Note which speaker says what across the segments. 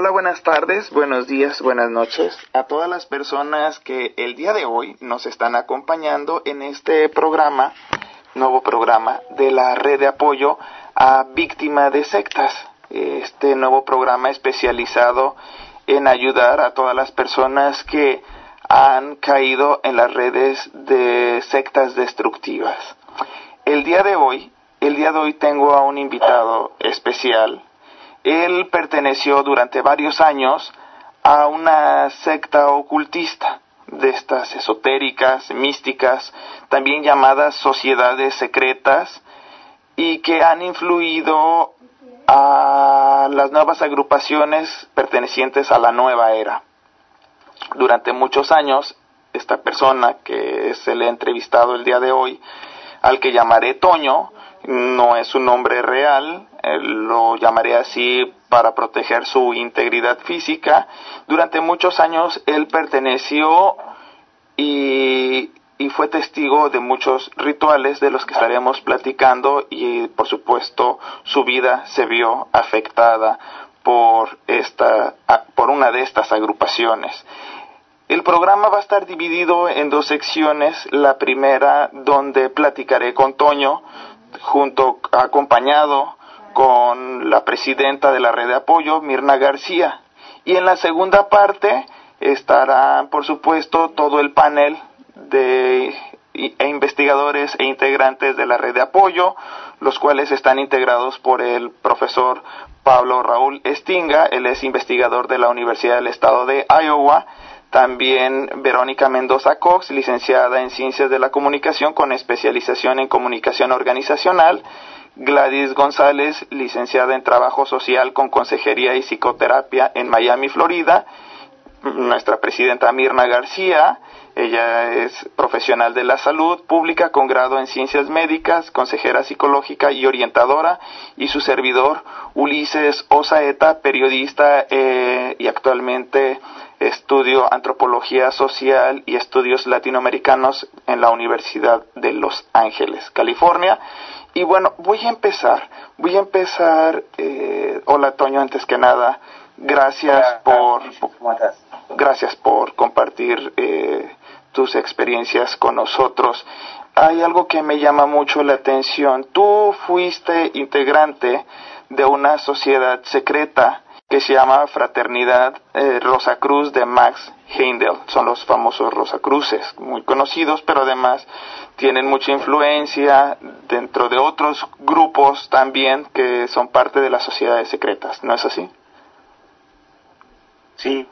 Speaker 1: Hola, buenas tardes, buenos días, buenas noches a todas las personas que el día de hoy nos están acompañando en este programa, nuevo programa de la red de apoyo a víctimas de sectas. Este nuevo programa especializado en ayudar a todas las personas que han caído en las redes de sectas destructivas. El día de hoy, el día de hoy tengo a un invitado especial. Él perteneció durante varios años a una secta ocultista de estas esotéricas, místicas, también llamadas sociedades secretas, y que han influido a las nuevas agrupaciones pertenecientes a la nueva era. Durante muchos años, esta persona que le ha entrevistado el día de hoy, al que llamaré Toño, no es un nombre real, lo llamaré así para proteger su integridad física. Durante muchos años él perteneció y, y, fue testigo de muchos rituales de los que estaremos platicando y por supuesto su vida se vio afectada por esta por una de estas agrupaciones. El programa va a estar dividido en dos secciones. La primera donde platicaré con Toño junto acompañado con la presidenta de la red de apoyo, Mirna García. Y en la segunda parte estará, por supuesto, todo el panel de e investigadores e integrantes de la red de apoyo, los cuales están integrados por el profesor Pablo Raúl Estinga, él es investigador de la Universidad del Estado de Iowa, también Verónica Mendoza Cox, licenciada en Ciencias de la Comunicación con especialización en Comunicación Organizacional. Gladys González, licenciada en Trabajo Social con Consejería y Psicoterapia en Miami, Florida. Nuestra presidenta Mirna García, ella es profesional de la salud pública con grado en ciencias médicas, consejera psicológica y orientadora, y su servidor Ulises Osaeta, periodista eh, y actualmente estudio antropología social y estudios latinoamericanos en la Universidad de Los Ángeles, California. Y bueno, voy a empezar, voy a empezar, eh, hola Toño, antes que nada, gracias por, gracias por compartir eh, tus experiencias con nosotros. Hay algo que me llama mucho la atención. Tú fuiste integrante de una sociedad secreta que se llama Fraternidad eh, Rosa Cruz de Max Heindel. Son los famosos Rosacruces, muy conocidos, pero además tienen mucha influencia dentro de otros grupos también que son parte de las sociedades secretas. ¿No es así?
Speaker 2: Sí,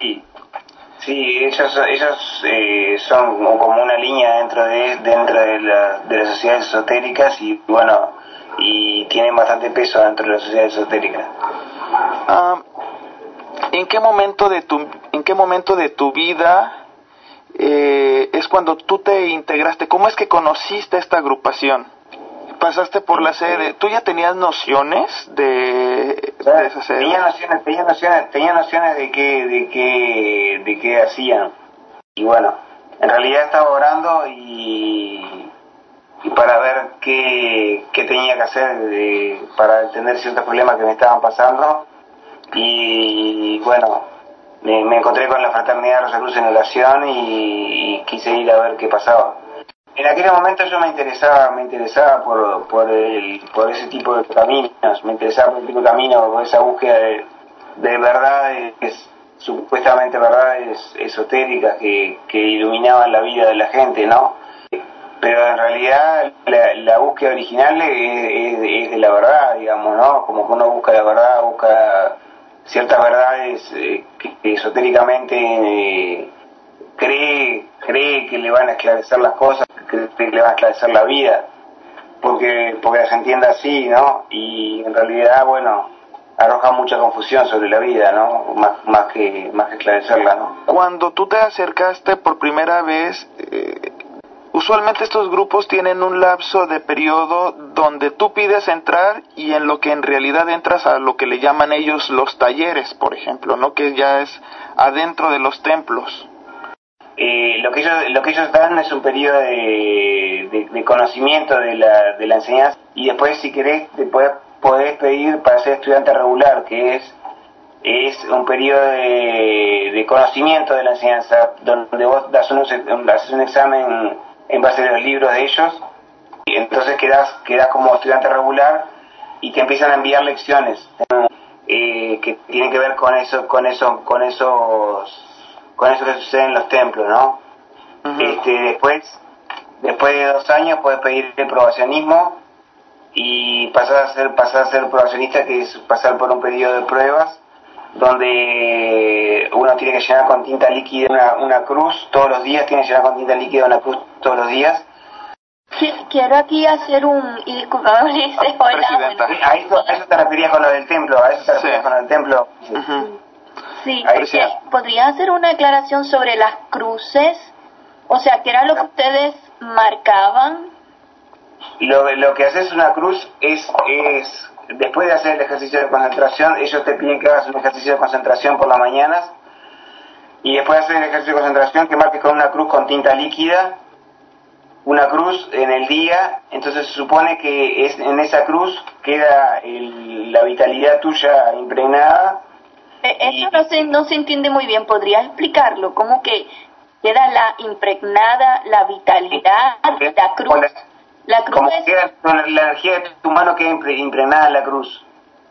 Speaker 2: sí, ellos, ellos eh, son como una línea dentro de dentro de, la, de las sociedades esotéricas y bueno, y tienen bastante peso dentro de las sociedades esotéricas.
Speaker 1: Ah, ¿En qué momento de tu, en qué momento de tu vida eh, es cuando tú te integraste? ¿Cómo es que conociste esta agrupación? Pasaste por la sede. ¿Tú ya tenías nociones de, de esa sede?
Speaker 2: Tenía nociones, tenía nociones, tenía nociones de qué, de qué, de qué hacían. Y bueno, en realidad estaba orando y, y para ver qué, qué tenía que hacer de, para entender ciertos problemas que me estaban pasando y bueno, me, encontré con la fraternidad Rosa Cruz en oración y, quise ir a ver qué pasaba. En aquel momento yo me interesaba, me interesaba por, por, el, por ese tipo de caminos, me interesaba por el tipo de camino, por esa búsqueda de, de verdades, supuestamente verdades esotéricas que, que iluminaban la vida de la gente, ¿no? Pero en realidad la, la búsqueda original es, es, de la verdad, digamos, ¿no? Como que uno busca la verdad, busca ciertas verdades eh, que, esotéricamente eh, cree, cree que le van a esclarecer las cosas, cree que le van a esclarecer la vida, porque, porque se entiende así, ¿no? Y en realidad, bueno, arroja mucha confusión sobre la vida, ¿no? Más, más, que, más que esclarecerla, ¿no?
Speaker 1: Cuando tú te acercaste por primera vez, eh, Usualmente estos grupos tienen un lapso de periodo donde tú pides entrar y en lo que en realidad entras a lo que le llaman ellos los talleres, por ejemplo, ¿no? Que ya es adentro de los templos.
Speaker 2: Eh, lo que ellos lo que ellos dan es un periodo de, conocimiento de la, de la enseñanza y después si querés te podés, pedir para ser estudiante regular que es es un periodo de, conocimiento de la enseñanza, donde vos das un, haces un examen en base a los libros de ellos, y entonces quedas, quedas como estudiante regular y te empiezan a enviar lecciones eh, que tienen que ver con eso, con eso, con esos, con eso que sucede en los templos, ¿no? este, después, después de dos años puedes pedir el probacionismo y pasar a ser, pasar a ser probacionista, que es pasar por un periodo de pruebas donde uno tiene que llenar con tinta líquida una, una cruz todos los días, tiene que llenar con tinta líquida una cruz todos los días.
Speaker 3: Quiero aquí hacer un... Y disculpame,
Speaker 2: a, eso, a eso te referías con lo del templo, a eso te referías con lo del templo.
Speaker 3: Sí, ¿podría hacer una aclaración sobre las cruces? O sea, ¿qué era lo que ustedes marcaban?
Speaker 2: Lo, lo que haces una cruz es, es después de hacer el ejercicio de concentración, ellos te piden que hagas un ejercicio de concentración por las mañanas y después de hacer el ejercicio de concentración que marques con una cruz con tinta líquida, una cruz en el día, entonces se supone que es, en esa cruz queda la vitalidad tuya impregnada.
Speaker 3: Eh, eso no, se, no se entiende muy bien, ¿podría explicarlo? ¿Cómo que queda la impregnada, la vitalidad, la cruz?
Speaker 2: La cruz Como es... la energía de tu mano queda impregnada en la cruz.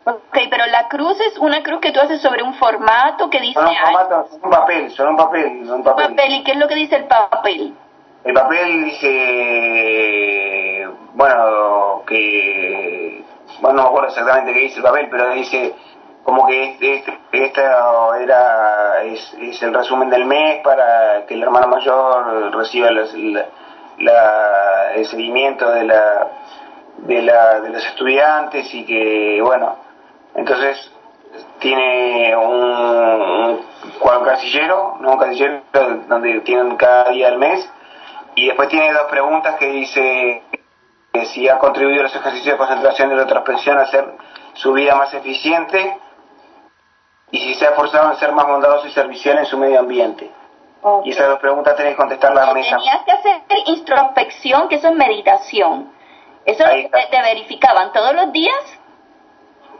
Speaker 3: Ok, pero la cruz es una cruz que tú haces sobre un formato que dice...
Speaker 2: Son un formato, un papel, son un papel, un papel.
Speaker 3: papel. ¿Y qué es lo que dice el papel?
Speaker 2: El papel dice, bueno, que, bueno, no me acuerdo exactamente qué dice el papel, pero dice como que este, este, era, es, es, el resumen del mes para que el hermano mayor reciba las, la, el seguimiento de, la, de, la, de los estudiantes y que, bueno, entonces tiene un, un casillero, ¿no? un casillero donde tienen cada día del mes y después tiene dos preguntas que dice que si ha contribuido a los ejercicios de concentración y de retrospección a hacer su vida más eficiente y si se ha esforzado en ser más bondadoso y servicial en su medio ambiente. Y esas dos preguntas tenés que contestarlas a mesa.
Speaker 3: Tenías que hacer introspección, que eso es meditación. ¿Eso te, verificaban todos los días?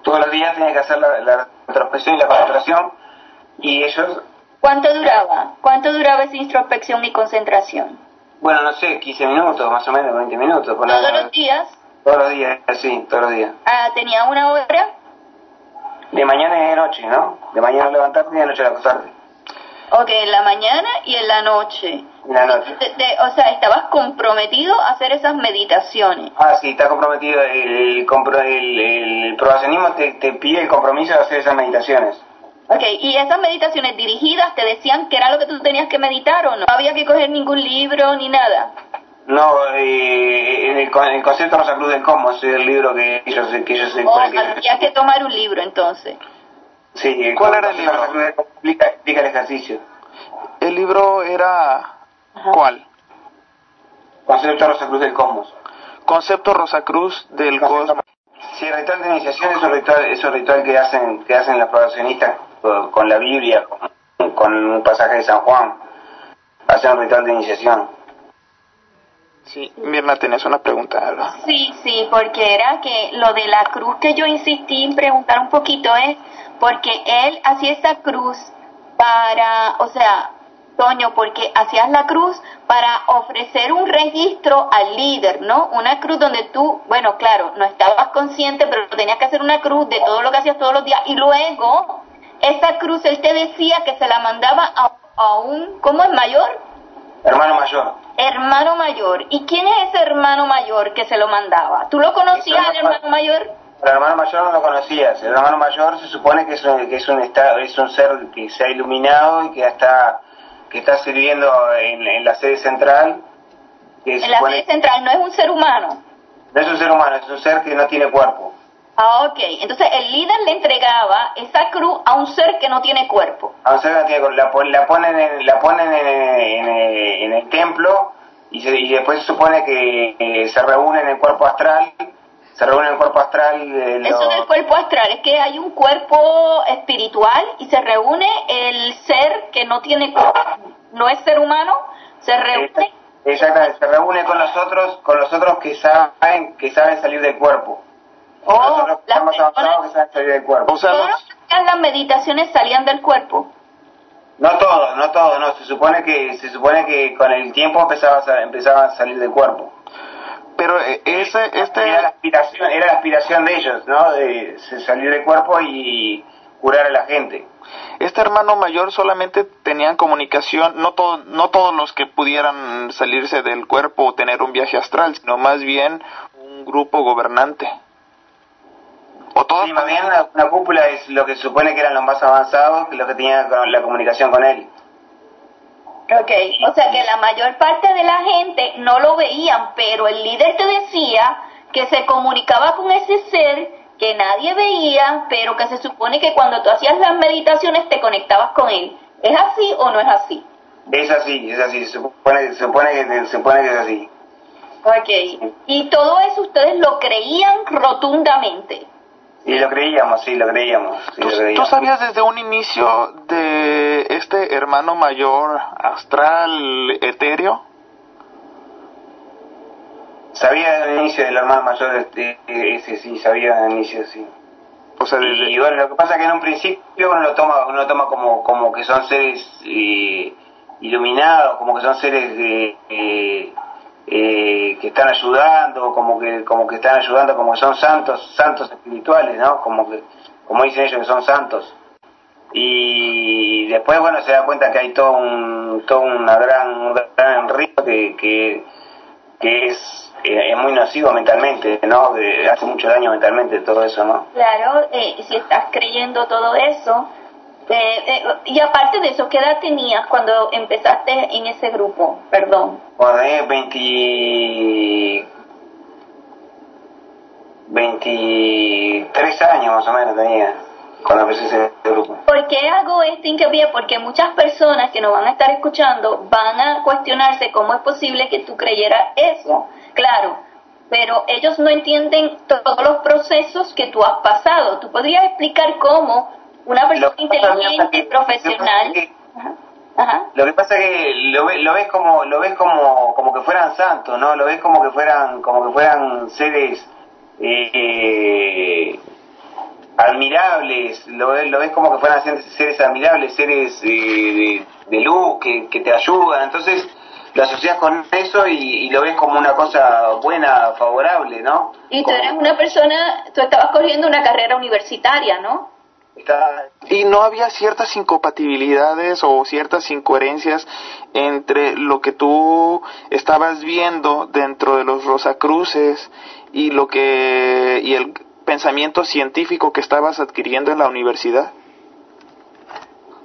Speaker 2: Todos los días tenías que hacer la, introspección y la concentración. Y ellos...
Speaker 3: ¿Cuánto duraba? ¿Cuánto duraba esa introspección y concentración?
Speaker 2: Bueno, no sé, 15 minutos, más o menos, 20 minutos.
Speaker 3: ¿Todos los días?
Speaker 2: Todos los días, sí, todos los días.
Speaker 3: Ah, ¿tenía una hora?
Speaker 2: De mañana y de noche, ¿no? De mañana levantarte y de noche acostarte.
Speaker 3: Ok, en la mañana y en la noche.
Speaker 2: la noche.
Speaker 3: o sea, estabas comprometido a hacer esas meditaciones.
Speaker 2: Ah, sí, está comprometido. El, el, el, probacionismo te, te, pide el compromiso de hacer esas meditaciones.
Speaker 3: Ok, ¿y esas meditaciones dirigidas te decían que era lo que tú tenías que meditar o no? No había que coger ningún libro ni nada.
Speaker 2: No, eh, en, el, el, concepto Rosa Cruz del Cosmos es el libro que ellos, que ellos
Speaker 3: oh, había que tomar un libro entonces.
Speaker 2: Sí, ¿cuál era el libro? Explica, explica el ejercicio.
Speaker 1: El libro era... ¿Cuál?
Speaker 2: Concepto Rosacruz del Cosmos.
Speaker 1: Concepto Rosacruz del Cosmos.
Speaker 2: Sí, el ritual de iniciación es un ritual, es un ritual que hacen que hacen las probacionistas con la Biblia, con, con un pasaje de San Juan. Hacen un ritual de iniciación.
Speaker 1: Sí, Mirna, tenés una pregunta, ¿verdad?
Speaker 3: Sí, sí, porque era que lo de la cruz que yo insistí en preguntar un poquito es porque él hacía esa cruz para, o sea, Toño, porque hacías la cruz para ofrecer un registro al líder, ¿no? Una cruz donde tú, bueno, claro, no estabas consciente, pero tenías que hacer una cruz de todo lo que hacías todos los días y luego esa cruz él te decía que se la mandaba a, a un, ¿cómo es mayor?
Speaker 2: Hermano mayor.
Speaker 3: Hermano mayor. ¿Y quién es ese hermano mayor que se lo mandaba? ¿Tú lo conocías, el hermano mayor?
Speaker 2: El hermano mayor no lo conocías. El hermano mayor se supone que es un, que es un, estado, es un ser que se ha iluminado y que está, que está sirviendo en, la sede central.
Speaker 3: en la sede central no es un ser humano.
Speaker 2: No es un ser humano, es un ser que no tiene cuerpo.
Speaker 3: Ah, ok. Entonces el líder le entregaba esa cruz a un ser que no tiene cuerpo.
Speaker 2: A un ser que no tiene cuerpo. La, ponen, en, la ponen en, el templo y, y, después se supone que se reúne en el cuerpo astral. Se reúne el cuerpo astral.
Speaker 3: Eso del cuerpo astral es que hay un cuerpo espiritual y se reúne el ser que no tiene cuerpo. No es ser humano, se reúne.
Speaker 2: Exactamente, se reúne con los otros, con los otros que saben, que saben salir del cuerpo.
Speaker 3: Oh, las personas,
Speaker 2: que salir del cuerpo.
Speaker 1: O sea, los,
Speaker 3: hacías las meditaciones salían del cuerpo.
Speaker 2: No todo, no todo, no. Se supone que se supone que con el tiempo empezaba a, empezaba a salir del cuerpo.
Speaker 1: Pero eh, ese, este...
Speaker 2: Era la aspiración, era la aspiración de ellos, ¿no? De salir del cuerpo y curar a la gente.
Speaker 1: Este hermano mayor solamente tenían comunicación, no, todo, no todos los que pudieran salirse del cuerpo o tener un viaje astral, sino más bien un grupo gobernante.
Speaker 2: ¿O todo sí, más bien una, cúpula es lo que se supone que eran los más avanzados, los que tenían la comunicación con él.
Speaker 3: Ok, o sea que la mayor parte de la gente no lo veían, pero el líder te decía que se comunicaba con ese ser que nadie veía, pero que se supone que cuando tú hacías las meditaciones te conectabas con él. ¿Es así o no es así?
Speaker 2: Es así, es así, se supone, se supone, que, se supone que es así.
Speaker 3: Ok, y todo eso ustedes lo creían rotundamente.
Speaker 2: Sí, lo creíamos, sí, lo creíamos. Sí,
Speaker 1: ¿Tú,
Speaker 2: lo creíamos.
Speaker 1: ¿Tú sabías desde un inicio de este hermano mayor astral etéreo?
Speaker 2: Sabía el inicio del hermano mayor, este, ese sí, sabía el inicio, sí.
Speaker 1: O sea,
Speaker 2: Y bueno, lo que pasa es que en un principio uno lo toma, uno lo toma como, como que son seres eh, iluminados, como que son seres eh, eh, que están ayudando, como que, como que están ayudando, como que son santos, santos espirituales, ¿no? Como que, como dicen ellos que son santos. Y después, bueno, se da cuenta que hay todo un, todo una gran, un gran río que, que, que es eh, es muy nocivo mentalmente, ¿no? hace mucho daño mentalmente todo eso, ¿no?
Speaker 3: Claro, eh, si estás creyendo todo eso. Eh, y aparte de eso, ¿qué edad tenías cuando empezaste en ese grupo? Perdón.
Speaker 2: Bueno, 20... 23 años más o menos tenía cuando empecé ese grupo.
Speaker 3: ¿Por qué hago este hincapié? Porque muchas personas que nos van a estar escuchando van a cuestionarse cómo es posible que tú creyeras eso claro, pero ellos no entienden todos los procesos que tú has pasado. ¿Tú podrías explicar cómo una persona inteligente, profesional...
Speaker 2: Lo que pasa es que lo, lo, ves como lo ves como como que fueran santos, ¿no? Lo ves como que fueran como que fueran seres eh, admirables, lo, lo, ves como que fueran seres admirables, seres eh, de, luz que, que te ayudan. Entonces, lo asocias con eso y, lo ves como una cosa buena, favorable, ¿no?
Speaker 3: Y tú eres una persona, tú estabas corriendo una carrera universitaria, ¿no?
Speaker 1: Y no había ciertas incompatibilidades o ciertas incoherencias entre lo que tú estabas viendo dentro de los Rosacruces y lo que y el pensamiento científico que estabas adquiriendo en la universidad.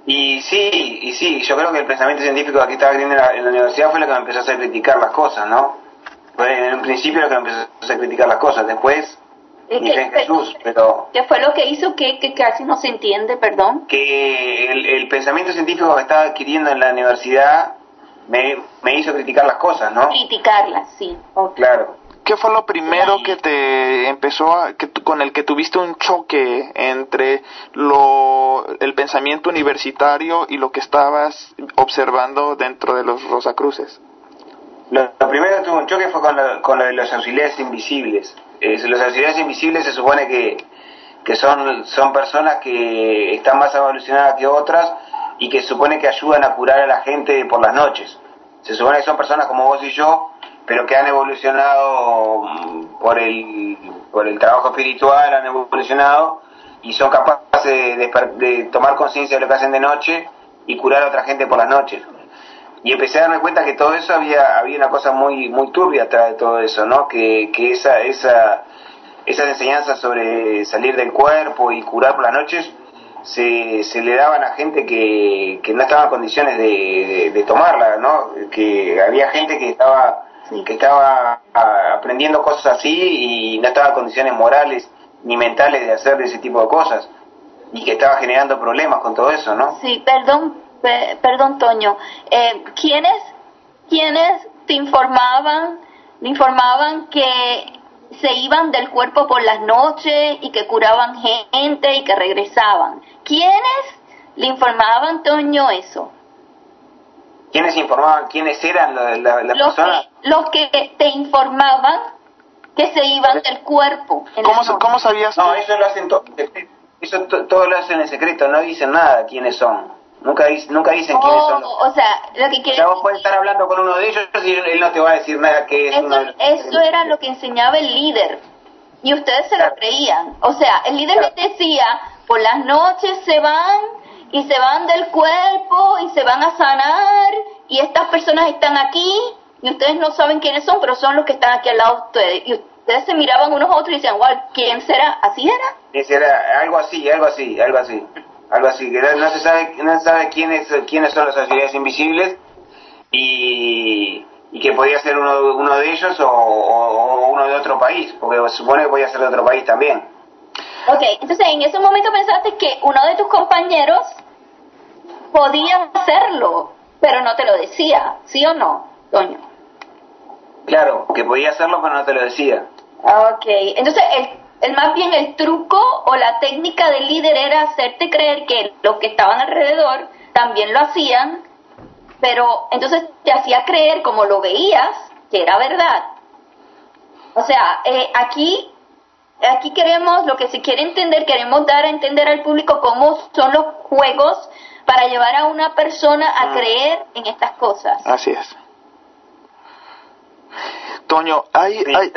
Speaker 2: Y sí, y sí, yo creo que el pensamiento científico que estaba teniendo en la, universidad fue lo que me empezó a criticar las cosas, ¿no? En un principio lo que me empezó a criticar las cosas, después
Speaker 3: ¿Qué, Jesús, pero... ¿Qué fue lo que hizo que, que casi no se entiende, perdón?
Speaker 2: Que el, pensamiento científico que estaba adquiriendo en la universidad me, me hizo criticar las cosas, ¿no?
Speaker 3: Criticarlas, sí.
Speaker 2: Claro.
Speaker 1: ¿Qué fue lo primero que te empezó a, que, con el que tuviste un choque entre lo, el pensamiento universitario y lo que estabas observando dentro de los Rosacruces?
Speaker 2: Lo, lo primero que tuve un choque fue con lo, con de los auxiliares invisibles. Los auxiliares invisibles se supone que, que son, son personas que están más evolucionadas que otras y que se supone que ayudan a curar a la gente por las noches. Se supone que son personas como vos y yo pero que han evolucionado mm, por el, por el trabajo espiritual, han evolucionado y son capaces de, tomar conciencia de lo que hacen de noche y curar a otra gente por las noches. Y empecé a darme cuenta que todo eso había, había una cosa muy, muy turbia atrás de todo eso, ¿no? Que, que esa, esa, esas enseñanzas sobre salir del cuerpo y curar por las noches se, se le daban a gente que, que no estaba en condiciones de, de, de tomarla, ¿no? Que había gente que estaba que estaba aprendiendo cosas así y no estaba en condiciones morales ni mentales de hacer ese tipo de cosas y que estaba generando problemas con todo eso, ¿no?
Speaker 3: Sí, perdón, perdón, Toño. Eh, ¿quiénes, ¿Quiénes te informaban, informaban que se iban del cuerpo por las noches y que curaban gente y que regresaban? ¿Quiénes le informaban, Toño, eso?
Speaker 2: ¿Quiénes informaban? ¿Quiénes eran las
Speaker 3: los
Speaker 2: personas?
Speaker 3: Que, los que te informaban que se iban del cuerpo.
Speaker 1: ¿Cómo, ¿Cómo, sabías?
Speaker 2: No, eso lo hacen todos. eso todo lo hacen en secreto, no dicen nada quiénes son. Nunca, nunca dicen quiénes son.
Speaker 3: O sea, lo que quiere
Speaker 2: o vos puedes estar hablando con uno de ellos y él no te va a decir nada que es
Speaker 3: eso,
Speaker 2: uno
Speaker 3: Eso era lo que enseñaba el líder. Y ustedes se lo creían. O sea, el líder les decía, por las noches se van y se van del cuerpo y se van a sanar y estas personas están aquí y ustedes no saben quiénes son, pero son los que están aquí al lado de ustedes. Y ustedes se miraban unos a otros y decían, wow, ¿quién será? ¿Así era?
Speaker 2: Era algo así, algo así, algo así algo así, que no, se sabe, no se sabe quiénes, quiénes son las autoridades invisibles y, y que podía ser uno, uno de ellos o, uno de otro país, porque supone que podía ser de otro país también.
Speaker 3: Ok, entonces en ese momento pensaste que uno de tus compañeros podía hacerlo, pero no te lo decía, ¿sí o no, Toño?
Speaker 2: Claro, que podía hacerlo, pero no te lo decía.
Speaker 3: Ok, entonces el el más bien el truco o la técnica del líder era hacerte creer que los que estaban alrededor también lo hacían, pero entonces te hacía creer como lo veías que era verdad. O sea, eh, aquí aquí queremos, lo que se quiere entender, queremos dar a entender al público cómo son los juegos para llevar a una persona a mm. creer en estas cosas.
Speaker 1: Así es. Toño, hay, hay,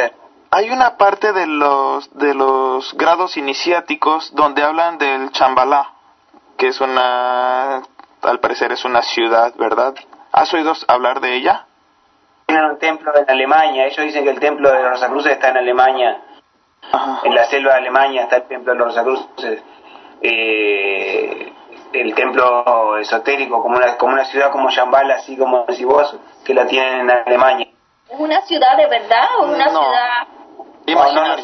Speaker 1: hay una parte de los, de los grados iniciáticos donde hablan del Chambalá, que es una, al parecer es una ciudad, ¿verdad? ¿Has oído hablar de ella?
Speaker 2: Tienen un templo en Alemania, ellos dicen que el templo de los Rosacruces está en Alemania, en la selva de Alemania está el templo de los Rosacruces. Eh, el templo esotérico, como una, como una ciudad como Shambhala, así como decís vos, que la tienen en Alemania.
Speaker 3: ¿Es una ciudad de verdad o una ciudad
Speaker 2: no, no,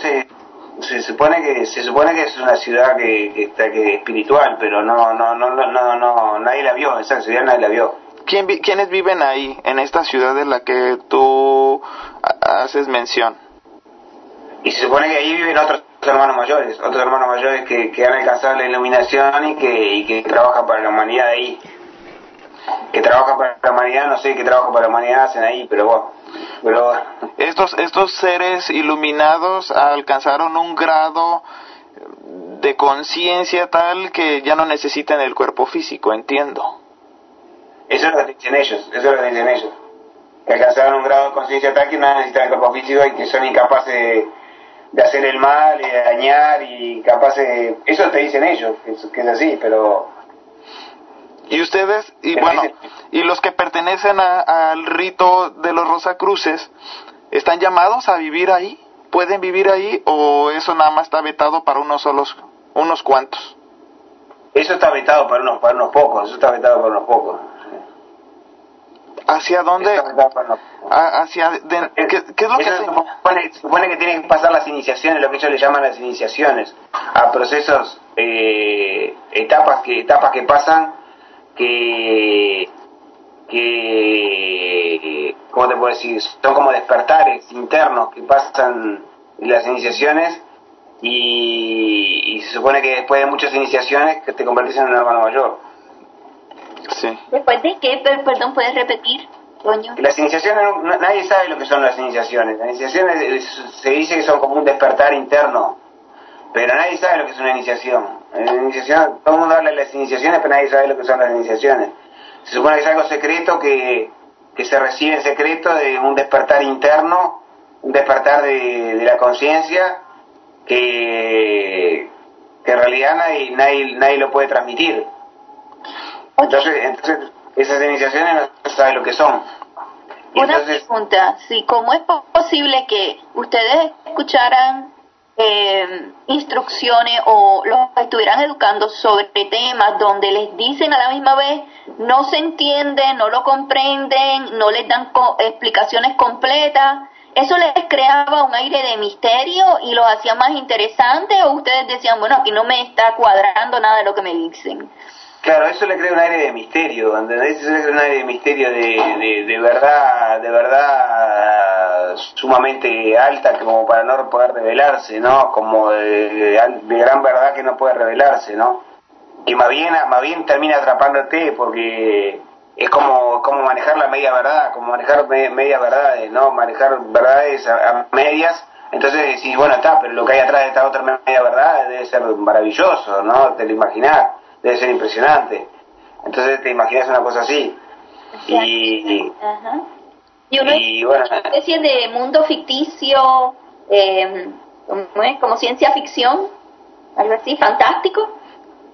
Speaker 2: Se supone que se supone que es una ciudad que, está que espiritual, pero no no no no no nadie la vio, esa ciudad nadie la vio.
Speaker 1: ¿Quién, ¿Quiénes viven ahí, en esta ciudad de la que tú haces mención?
Speaker 2: Y se supone que ahí viven otros hermanos mayores, otros hermanos mayores que, que han alcanzado la iluminación y que, y que trabajan para la humanidad ahí. Que trabajan para la humanidad, no sé qué trabajo para la humanidad hacen ahí, pero bueno. Pero
Speaker 1: estos, estos seres iluminados alcanzaron un grado de conciencia tal que ya no necesitan el cuerpo físico, entiendo.
Speaker 2: Eso es lo que dicen ellos, eso es lo que dicen ellos. Que alcanzaron un grado de conciencia tal que no necesitan el cuerpo físico y que son incapaces de, hacer el mal y de dañar y capaces Eso te dicen ellos, que que es así, pero
Speaker 1: y ustedes, y bueno, y los que pertenecen al rito de los Rosacruces, ¿están llamados a vivir ahí? ¿Pueden vivir ahí o eso nada más está vetado para unos solos, unos cuantos?
Speaker 2: Eso está vetado para unos, para unos pocos, eso está vetado para unos pocos.
Speaker 1: ¿Hacia dónde? ¿Hacia ¿qué, es lo que se
Speaker 2: supone, supone, que tienen que pasar las iniciaciones, lo que ellos le llaman las iniciaciones, a procesos, eh, etapas que etapas que pasan que, que, ¿cómo te puedo decir? Son como despertares internos que pasan las iniciaciones y, se supone que después de muchas iniciaciones que te convertís en un hermano mayor.
Speaker 3: Sí. ¿Después de qué? Perdón, ¿puedes repetir? Coño.
Speaker 2: Las iniciaciones, nadie sabe lo que son las iniciaciones. Las iniciaciones se dice que son como un despertar interno, pero nadie sabe lo que es una iniciación. Iniciación, todo el mundo habla de las iniciaciones, pero nadie sabe lo que son las iniciaciones. Se supone que es algo secreto que, que se recibe en secreto de un despertar interno, un despertar de, de la conciencia que, que en realidad nadie, nadie, nadie lo puede transmitir. Entonces, entonces esas iniciaciones no se sabe lo que son.
Speaker 3: Una pregunta, sí, ¿cómo es posible que ustedes escucharan eh, instrucciones o los estuvieran educando sobre temas donde les dicen a la misma vez no se entienden, no lo comprenden, no les dan explicaciones completas. ¿Eso les creaba un aire de misterio y los hacía más interesantes o ustedes decían, bueno, aquí no me está cuadrando nada de lo que me dicen?
Speaker 2: Claro, eso le crea un aire de misterio, ¿entendés? Eso le crea un aire de misterio de, de, verdad, de verdad sumamente alta como para no poder revelarse, ¿no? Como de, gran verdad que no puede revelarse, ¿no? Que más bien, más bien termina atrapándote porque es como, como manejar la media verdad, como manejar media verdades, ¿no? Manejar verdades a, medias Entonces decís, bueno, está, pero lo que hay atrás de esta otra media verdad debe ser maravilloso, ¿no? Te lo imaginás, debe ser impresionante. Entonces te imaginas una cosa así. Y,
Speaker 4: Ajá. y uno es una especie de mundo ficticio, eh. Como ciencia ficción, algo así, fantástico.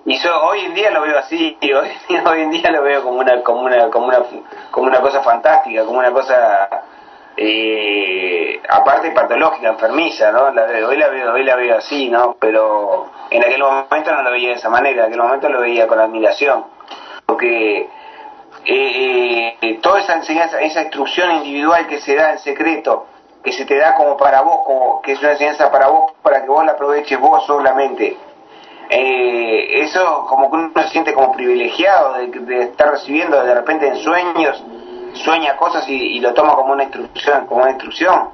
Speaker 2: Y yo hoy en día lo veo así, hoy, hoy en día lo veo como una, como una, como una, como una cosa fantástica, como una cosa eh, aparte patológica, enfermiza, ¿no? Hoy la veo, hoy la veo así, ¿no? Pero en aquel momento no lo veía de esa manera, en aquel momento lo veía con admiración, porque eh, eh, toda esa enseñanza, esa instrucción individual que se da en secreto, que se te da como para vos, como que es una enseñanza para vos, para que vos la aproveches vos solamente. Eh, eso como que uno se siente como privilegiado de, de estar recibiendo de repente en sueños sueña cosas y, lo toma como una instrucción, como una instrucción.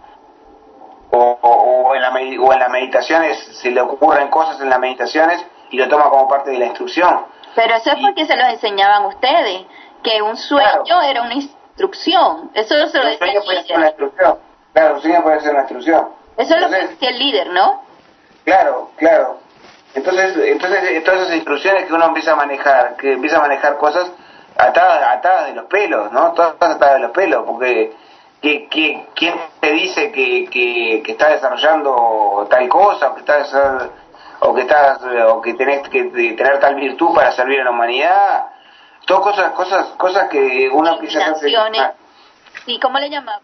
Speaker 2: O, o, en la, o en las meditaciones se le ocurren cosas en las meditaciones y lo toma como parte de la instrucción.
Speaker 4: Pero eso es porque se los enseñaban ustedes, que un sueño era una instrucción. Eso se lo decía
Speaker 2: el líder. Una instrucción. Claro, un sueño puede ser una instrucción.
Speaker 4: Eso es lo que decía el líder, ¿no?
Speaker 2: Claro, claro. Entonces, entonces todas esas instrucciones que uno empieza a manejar, que empieza a manejar cosas, atadas, atadas de los pelos, ¿no? Todas atadas de los pelos, porque ¿qué, qué, quién te dice que, que, que está desarrollando tal cosa o que estás o que estás o que tenés que tener tal virtud para servir a la humanidad? Todas cosas, cosas, cosas que uno a hacer.
Speaker 4: Sí, ¿cómo le llamaba?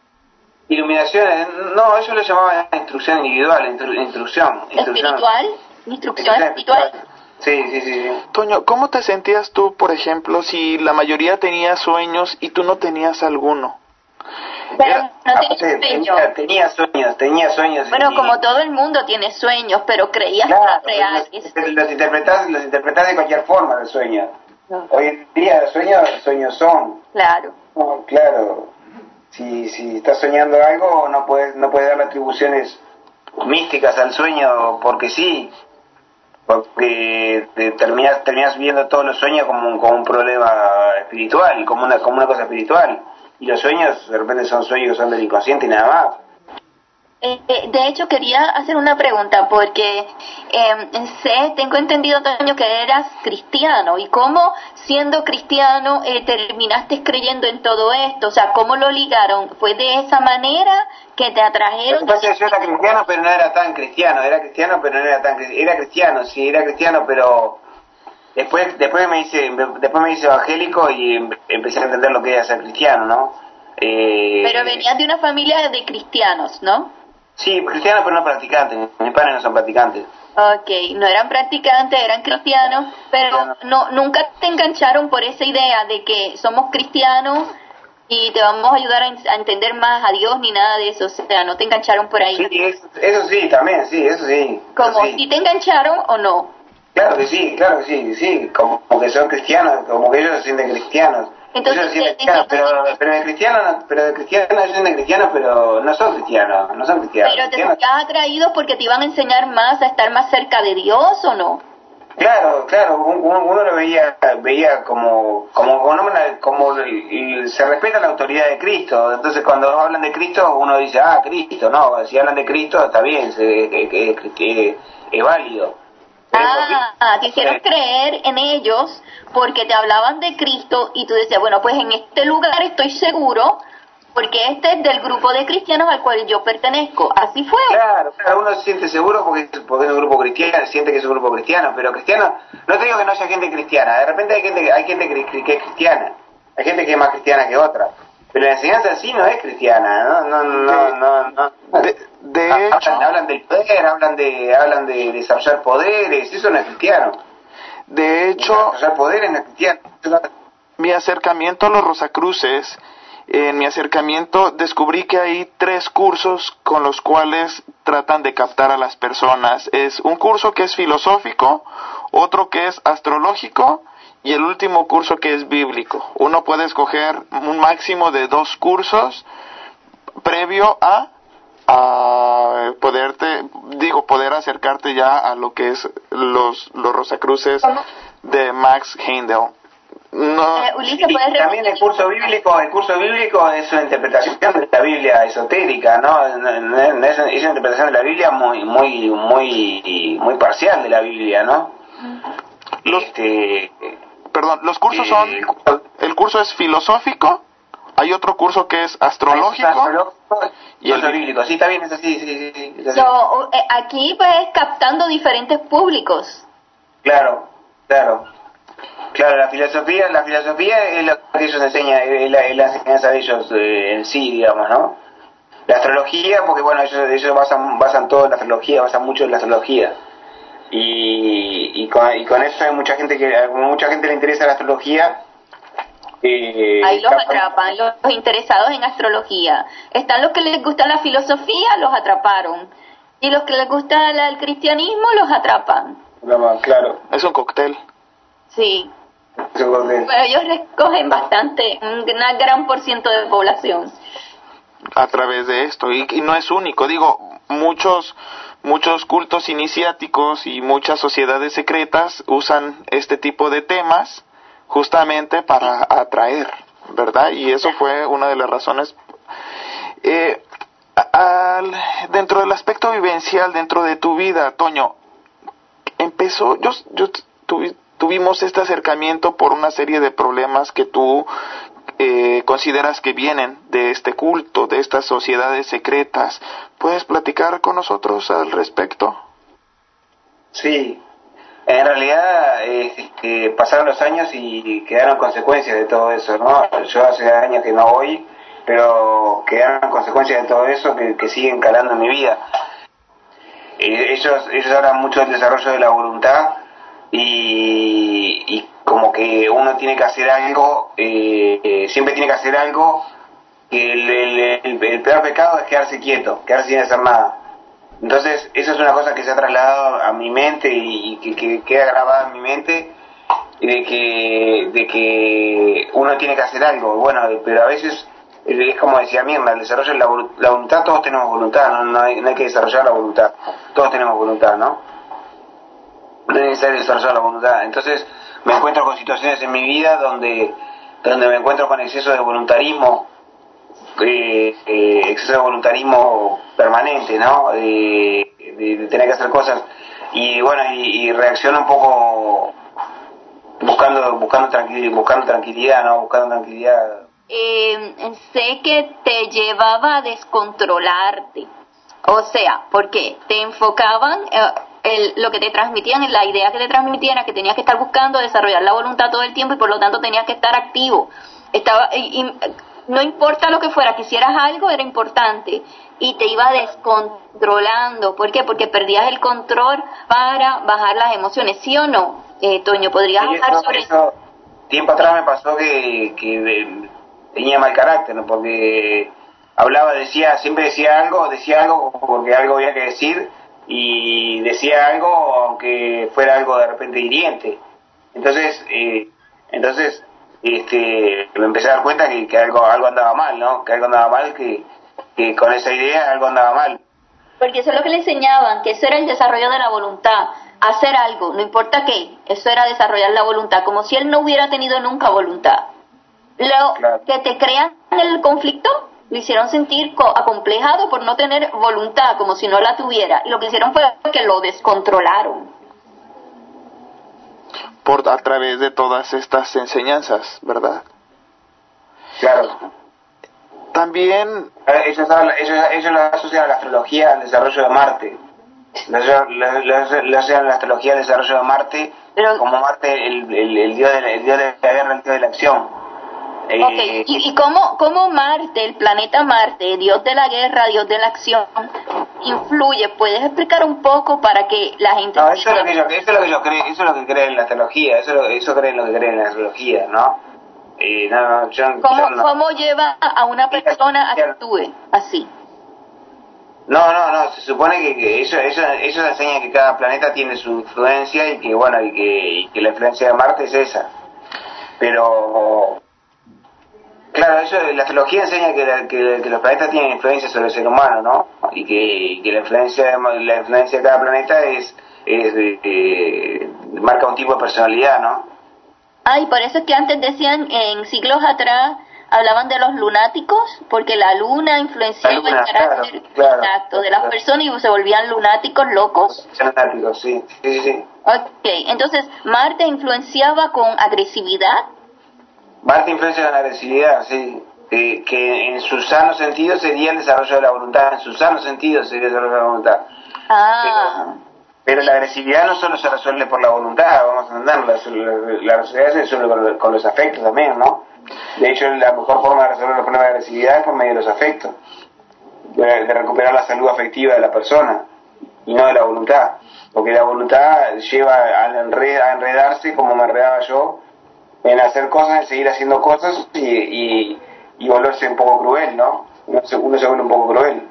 Speaker 2: Iluminaciones, no, ellos lo llamaban instrucción individual, instrucción.
Speaker 4: ¿Espiritual? ¿Instrucción espiritual?
Speaker 2: Sí, sí, sí,
Speaker 1: Toño, ¿cómo te sentías tú, por ejemplo, si la mayoría tenía sueños y tú no tenías alguno?
Speaker 4: Pero no ah, sueños.
Speaker 2: Tenía, sueños, tenía sueños.
Speaker 4: Bueno, como todo el mundo tiene sueños, pero creías
Speaker 2: claro,
Speaker 4: que real.
Speaker 2: Los, los, interpretas, los interpretas de cualquier forma de sueño. Hoy en día los sueños, sueños son.
Speaker 4: Claro.
Speaker 2: claro. Si, si estás soñando algo, no puedes, no puedes dar atribuciones místicas al sueño porque sí porque te terminas, terminas viendo todos los sueños como un, como un problema espiritual, como una, como una cosa espiritual. Y los sueños de repente son sueños que son del inconsciente y nada más.
Speaker 4: Eh, eh, de hecho, quería hacer una pregunta porque eh, sé, tengo entendido, que eras cristiano y cómo siendo cristiano eh, terminaste creyendo en todo esto, o sea, ¿cómo lo ligaron? ¿Fue de esa manera que te atrajeron?
Speaker 2: Lo que yo era cristiano, pero no era tan cristiano, era cristiano, pero no era tan cristiano, era cristiano, sí, era cristiano, pero después después me hice después me hice evangélico y em, empecé a entender lo que era ser cristiano, ¿no?
Speaker 4: Eh, pero venías de una familia de cristianos, ¿no?
Speaker 2: Sí, cristianos pero no practicantes. Mis padres no son practicantes.
Speaker 4: Ok, no eran practicantes, eran cristianos, pero no nunca te engancharon por esa idea de que somos cristianos y te vamos a ayudar a, entender más a Dios ni nada de eso, o sea, no te engancharon por ahí.
Speaker 2: Sí, eso, sí, también, sí, eso sí.
Speaker 4: ¿Como si te engancharon o no?
Speaker 2: Claro que sí, claro que sí, sí, como, que son cristianos, como que ellos se sienten cristianos. Entonces, pero, pero de cristiano, pero de de cristianos, pero no son cristianos, no son cristianos.
Speaker 4: Pero te sentías atraído porque te iban a enseñar más a estar más cerca de Dios o no?
Speaker 2: Claro, claro, uno, uno lo veía, veía como, como, como, se respeta la autoridad de Cristo. Entonces, cuando hablan de Cristo, uno dice, ah, Cristo, no, si hablan de Cristo, está bien, es válido.
Speaker 4: Ah, te hicieron creer en ellos porque te hablaban de Cristo y tú decías, bueno, pues en este lugar estoy seguro porque este es del grupo de cristianos al cual yo pertenezco. Así fue.
Speaker 2: Claro, claro uno se siente seguro porque, porque es un grupo cristiano, siente que es un grupo cristiano, pero cristiano, no te digo que no haya gente cristiana, de repente hay gente, hay gente que es cristiana, hay gente que es más cristiana que otra. Pero la enseñanza en sí no es cristiana, ¿no? No, no, no, no.
Speaker 1: De, de hecho...
Speaker 2: Hablan, del poder, hablan de, hablan de desarrollar poderes, eso no es cristiano.
Speaker 1: De hecho...
Speaker 2: Desarrollar poderes no es cristiano.
Speaker 1: Mi acercamiento a los Rosacruces, en mi acercamiento descubrí que hay tres cursos con los cuales tratan de captar a las personas. Es un curso que es filosófico, otro que es astrológico y el último curso que es bíblico. Uno puede escoger un máximo de dos cursos previo a, a poderte, digo, poder acercarte ya a lo que es los, los Rosacruces de Max Heindel. No,
Speaker 4: Eh, Ulises,
Speaker 2: Y
Speaker 4: ¿puedes
Speaker 2: también el curso bíblico, el curso bíblico es una interpretación de la Biblia esotérica, ¿no? Es es una interpretación de la Biblia muy, muy, muy, muy parcial de la Biblia, ¿no?
Speaker 1: Los-
Speaker 2: Este,
Speaker 1: perdón, los cursos
Speaker 2: eh,
Speaker 1: son, el curso es filosófico, hay otro curso que es astrológico,
Speaker 2: astrológico
Speaker 1: y el-
Speaker 2: bíblico. Sí, está bien, es así, sí, sí, sí, es así.
Speaker 4: So, eh, aquí pues captando diferentes públicos.
Speaker 2: Claro, claro. Claro, la filosofía, la filosofía es lo que ellos enseñan, es la, es la enseñanza de ellos eh, en sí, digamos, ¿no? La astrología, porque bueno, ellos, ellos basan, basan todo en la astrología, basan mucho en la astrología. Y, y, con, y con eso hay mucha gente que, a mucha gente le interesa la astrología. eh,
Speaker 4: Ahí los atrapan, los, los interesados en astrología. Están los que les gusta la filosofía, los atraparon. Y los que les gusta la- el cristianismo, los atrapan.
Speaker 2: Claro,
Speaker 1: es un cóctel.
Speaker 4: Sí. Pero ellos recogen bastante, un una gran por ciento de población.
Speaker 1: a través de esto y, y no es único digo muchos muchos cultos iniciáticos y muchas sociedades secretas usan este tipo de temas justamente para atraer verdad y eso fue una de las razones Eh, al- dentro del aspecto vivencial dentro de tu vida Toño empezó yo yo tuvi- tuvimos este acercamiento por una serie de problemas que tú eh, consideras que vienen de este culto, de estas sociedades secretas. ¿Puedes platicar con nosotros al respecto?
Speaker 2: Sí, en realidad eh, este, pasaron los años y quedaron consecuencias de todo eso, ¿no? Yo hace años que no voy, pero quedaron consecuencias de todo eso que, que siguen calando en mi vida. Eh, ellos, ellos hablan mucho del desarrollo de la voluntad y, y como que uno tiene que hacer algo, eh, eh, siempre tiene que hacer algo, que el, peor pecado es quedarse quieto, quedarse sin hacer nada. Entonces, eso es una cosa que se ha trasladado a mi mente y, que, que queda grabada en mi mente de que, de que uno tiene que hacer algo. Bueno, pero a veces es como decía Mirna, el desarrollo de la, la voluntad, todos tenemos voluntad, no, no hay, no hay que desarrollar la voluntad, todos tenemos voluntad, ¿no? No es necesario desarrollar la voluntad. Entonces, me encuentro con situaciones en mi vida donde, donde me encuentro con exceso de voluntarismo, eh, eh, exceso de voluntarismo permanente, ¿no? Eh, de, tener que hacer cosas y bueno y, y reacciono un poco buscando buscando tranquilidad, buscando tranquilidad, ¿no? Buscando tranquilidad.
Speaker 4: Eh, sé que te llevaba a descontrolarte. O sea, porque te enfocaban, eh, el- lo que te transmitían, la idea que te transmitían era que tenías que estar buscando desarrollar la voluntad todo el tiempo y por lo tanto tenías que estar activo. Estaba, y- y, no importa lo que fuera, que hicieras algo era importante y te iba descontrolando. ¿Por qué? Porque perdías el control para bajar las emociones, ¿sí o no? Eh, Toño, ¿podrías
Speaker 2: Y
Speaker 4: hablar
Speaker 2: eso-
Speaker 4: sobre
Speaker 2: eso, tiempo atrás me pasó que, que eh, tenía mal carácter, ¿no? Porque hablaba, decía, siempre decía algo, decía algo porque algo había que decir y decía algo aunque fuera algo de repente hiriente. Entonces, eh, entonces, este, me empecé a dar cuenta que, que algo, algo andaba mal, ¿no? Que algo andaba mal, que, que con esa idea algo andaba mal.
Speaker 4: Porque eso es lo que le enseñaban, que eso era el desarrollo de la voluntad, hacer algo, no importa qué, eso era desarrollar la voluntad, como si él no hubiera tenido nunca voluntad. Lo
Speaker 2: Claro.
Speaker 4: que te crean el conflicto, lo hicieron sentir co- acomplejado por no tener voluntad, como si no la tuviera. Y lo que hicieron fue que lo descontrolaron.
Speaker 1: Por a través de todas estas enseñanzas, ¿verdad?
Speaker 2: Claro.
Speaker 1: También
Speaker 2: Ellos, ellos, ellos lo asocian a la astrología al desarrollo de Marte. Lo asocian- lo a la astrología al desarrollo de Marte
Speaker 4: Pero-
Speaker 2: como Marte el, el, el dios de la, el dios de la guerra, el dios de la acción. Eh,
Speaker 4: Ok, ¿y, y cómo, cómo Marte, el planeta Marte, Dios de la guerra, Dios de la acción, influye? ¿Puedes explicar un poco para que la gente...
Speaker 2: No, eso es lo que yo, eso es lo que yo creo, eso es lo que creen en la astrología, eso, es lo- eso creen lo que creen en la astrología, ¿no? Eh, no, no, yo,
Speaker 4: ¿Cómo,
Speaker 2: yo no.
Speaker 4: ¿Cómo lleva a una persona a que actúe así?
Speaker 2: No, no, no, se supone que, que ellos, ellos, ellos enseñan que cada planeta tiene su influencia y que, bueno, y que, y que la influencia de Marte es esa. Pero, claro, eso, la astrología enseña que, la- que, que los planetas tienen influencia sobre el ser humano, ¿no? Y que, y que la, influencia, de- la influencia de cada planeta es, es eh, marca un tipo de personalidad, ¿no?
Speaker 3: Ay, por eso es que antes decían, en siglos atrás, hablaban de los lunáticos, porque la luna influenciaba
Speaker 2: La luna,
Speaker 3: el carácter
Speaker 2: claro, claro,
Speaker 3: exacto de las
Speaker 2: claro.
Speaker 3: personas y se volvían lunáticos, locos.
Speaker 2: Fanáticos, sí, sí, sí, sí.
Speaker 3: Ok, entonces Marte influenciaba con agresividad.
Speaker 2: Marte influencia en la agresividad, sí. Eh, que en su sano sentido sería el desarrollo de la voluntad, en su sano sentido sería el desarrollo de la voluntad.
Speaker 3: Ah,
Speaker 2: Pero la agresividad no solo se resuelve por la voluntad, vamos a entenderlo, la, la agresividad se resuelve con, con los afectos también, ¿no? De hecho, la mejor forma de resolver los problemas de agresividad es por medio de los afectos, de, de recuperar la salud afectiva de la persona y no de la voluntad, porque la voluntad lleva enred- a enredarse como me enredaba yo en hacer cosas, en seguir haciendo cosas y, y, y volverse un poco cruel, ¿no? Uno se, uno se vuelve un poco cruel.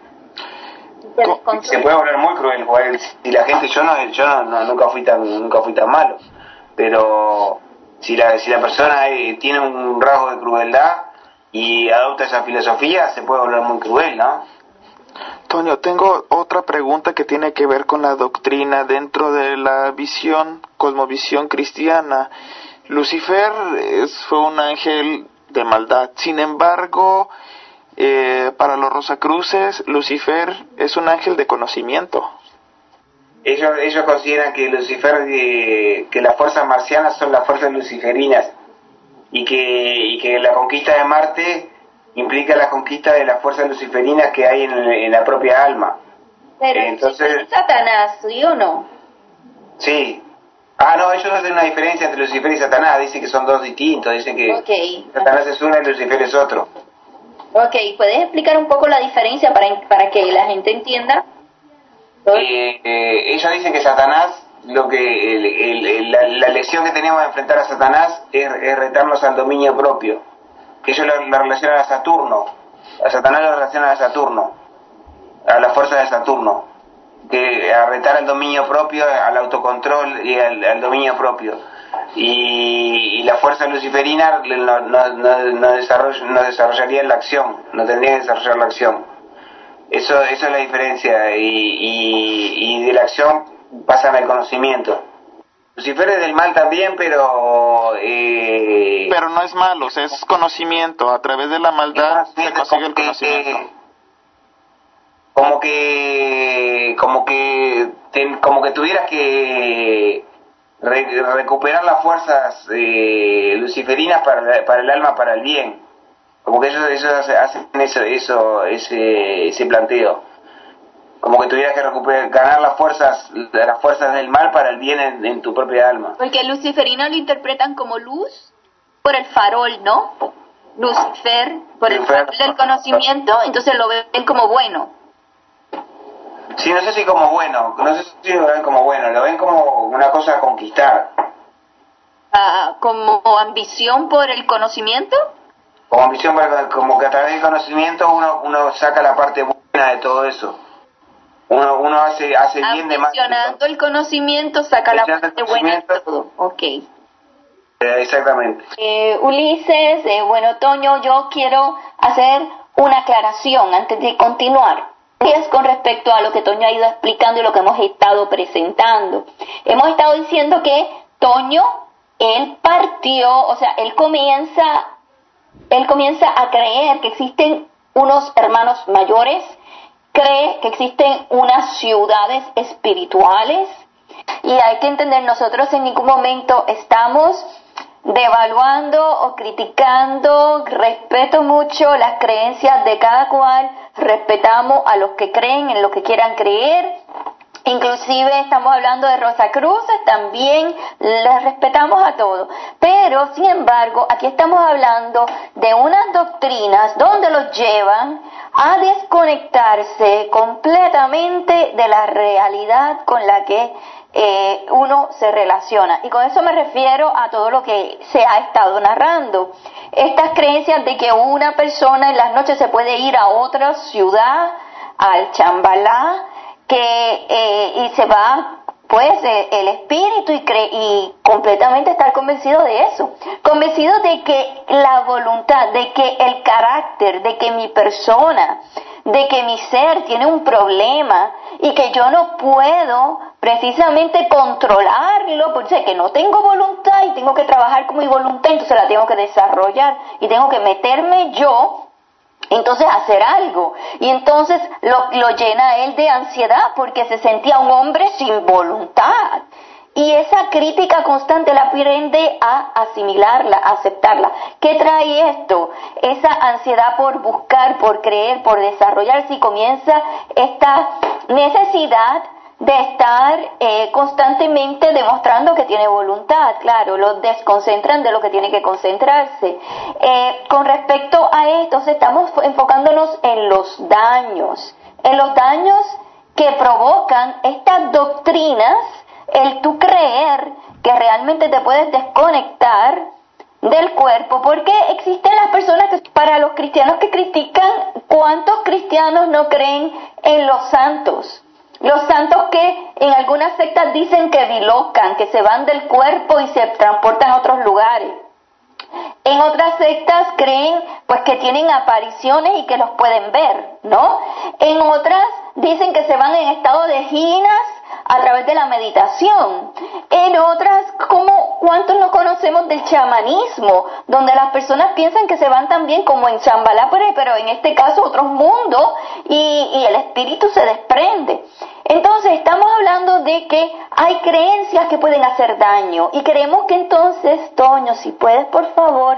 Speaker 3: se
Speaker 2: puede volver muy cruel, porque si la gente, yo no, yo no, no- nunca fui tan, nunca fui tan malo, pero si la, si la persona eh, tiene un rasgo de crueldad y adopta esa filosofía, se puede volver muy cruel, ¿no?
Speaker 1: Toño, tengo otra pregunta que tiene que ver con la doctrina dentro de la visión, cosmovisión cristiana. Lucifer es- fue un ángel de maldad. Sin embargo, eh, para los Rosacruces, Lucifer es un ángel de conocimiento.
Speaker 2: Ellos, ellos consideran que Lucifer, eh, que las fuerzas marcianas son las fuerzas luciferinas y que, y que la conquista de Marte implica la conquista de las fuerzas luciferinas que hay en, en la propia alma.
Speaker 3: Pero
Speaker 2: Entonces-
Speaker 3: es Satanás, ¿sí o no?
Speaker 2: Sí. Ah, no, ellos hacen una diferencia entre Lucifer y Satanás. Dicen que son dos distintos. Dicen que. Satanás es uno y Lucifer es otro.
Speaker 3: Ok, ¿puedes explicar un poco la diferencia para, para que la gente entienda?
Speaker 2: Eh, eh, ellos dicen que Satanás, lo que el- el- el- la, la lección que tenemos de enfrentar a Satanás es, es retarnos al dominio propio. Que ellos lo, lo relacionan a Saturno. A Satanás lo relacionan a Saturno. A la fuerza de Saturno. Que a retar al dominio propio, al autocontrol y al, al dominio propio. Y, y la fuerza luciferina no, no, no, no desarroll- no desarrollaría la acción, no tendría que desarrollar la acción. Eso, eso es la diferencia y, y, y de la acción pasan al conocimiento. Lucifer es del mal también, pero... Eh,
Speaker 1: Pero no es malo, o sea, es conocimiento. A través de la maldad se consigue el
Speaker 2: que-
Speaker 1: conocimiento.
Speaker 2: como que como que como que tuvieras que re- recuperar las fuerzas eh, luciferinas para, para el alma para el bien como que ellos, ellos hace- hacen eso eso ese ese planteo como que tuvieras que recuperar ganar las fuerzas las fuerzas del mal para el bien en, en tu propia alma
Speaker 3: Porque luciferino lo interpretan como luz por el farol, ¿no? Lucifer por el farol del conocimiento, entonces lo ven como bueno.
Speaker 2: Sí no sé si como bueno no sé si lo ven como bueno lo ven como una cosa a conquistar
Speaker 3: Ah, como ambición por el conocimiento.
Speaker 2: como ambición como que a través del conocimiento uno uno saca la parte buena de todo eso uno uno hace hace bien de más
Speaker 3: Ambicionando el conocimiento saca la parte buena de todo. Ok.
Speaker 2: Eh, exactamente
Speaker 3: Eh, Ulises, eh, bueno, Toño, yo quiero hacer una aclaración antes de continuar. Con respecto a lo que Toño ha ido explicando y lo que hemos estado presentando. Hemos estado diciendo que Toño, él partió, o sea, él comienza, él comienza a creer que existen unos hermanos mayores, cree que existen unas ciudades espirituales, y hay que entender, nosotros en ningún momento estamos devaluando o criticando, respeto mucho las creencias de cada cual, respetamos a los que creen en lo que quieran creer, inclusive estamos hablando de Rosa Cruces, también les respetamos a todos, pero sin embargo aquí estamos hablando de unas doctrinas donde los llevan a desconectarse completamente de la realidad con la que eh, uno se relaciona. Y con eso me refiero a todo lo que se ha estado narrando. Estas creencias de que una persona en las noches se puede ir a otra ciudad, al chambalá, que eh, y se va pues el espíritu y, cre y completamente estar convencido de eso, convencido de que la voluntad, de que el carácter, de que mi persona, de que mi ser tiene un problema y que yo no puedo precisamente controlarlo, porque que no tengo voluntad y tengo que trabajar con mi voluntad, entonces la tengo que desarrollar y tengo que meterme yo entonces hacer algo. Y entonces lo, lo llena él de ansiedad porque se sentía un hombre sin voluntad. Y esa crítica constante la aprende a asimilarla, a aceptarla. ¿Qué trae esto? Esa ansiedad por buscar, por creer, por desarrollarse y comienza esta necesidad de estar eh, constantemente demostrando que tiene voluntad, claro, lo desconcentran de lo que tiene que concentrarse. Eh, con respecto a esto, estamos enfocándonos en los daños, en los daños que provocan estas doctrinas, el tú creer que realmente te puedes desconectar del cuerpo, porque existen las personas que para los cristianos que critican, ¿cuántos cristianos no creen en los santos? Los santos que en algunas sectas dicen que dilocan, que se van del cuerpo y se transportan a otros lugares. En otras sectas creen pues que tienen apariciones y que los pueden ver, ¿no? En otras dicen que se van en estado de ginas a través de la meditación. En otras, como cuántos no conocemos del chamanismo, donde las personas piensan que se van también como en Chambalapure, pero en este caso otros mundos y, y el espíritu se desprende. Entonces estamos hablando de que hay creencias que pueden hacer daño y queremos que entonces, Toño, si puedes por favor,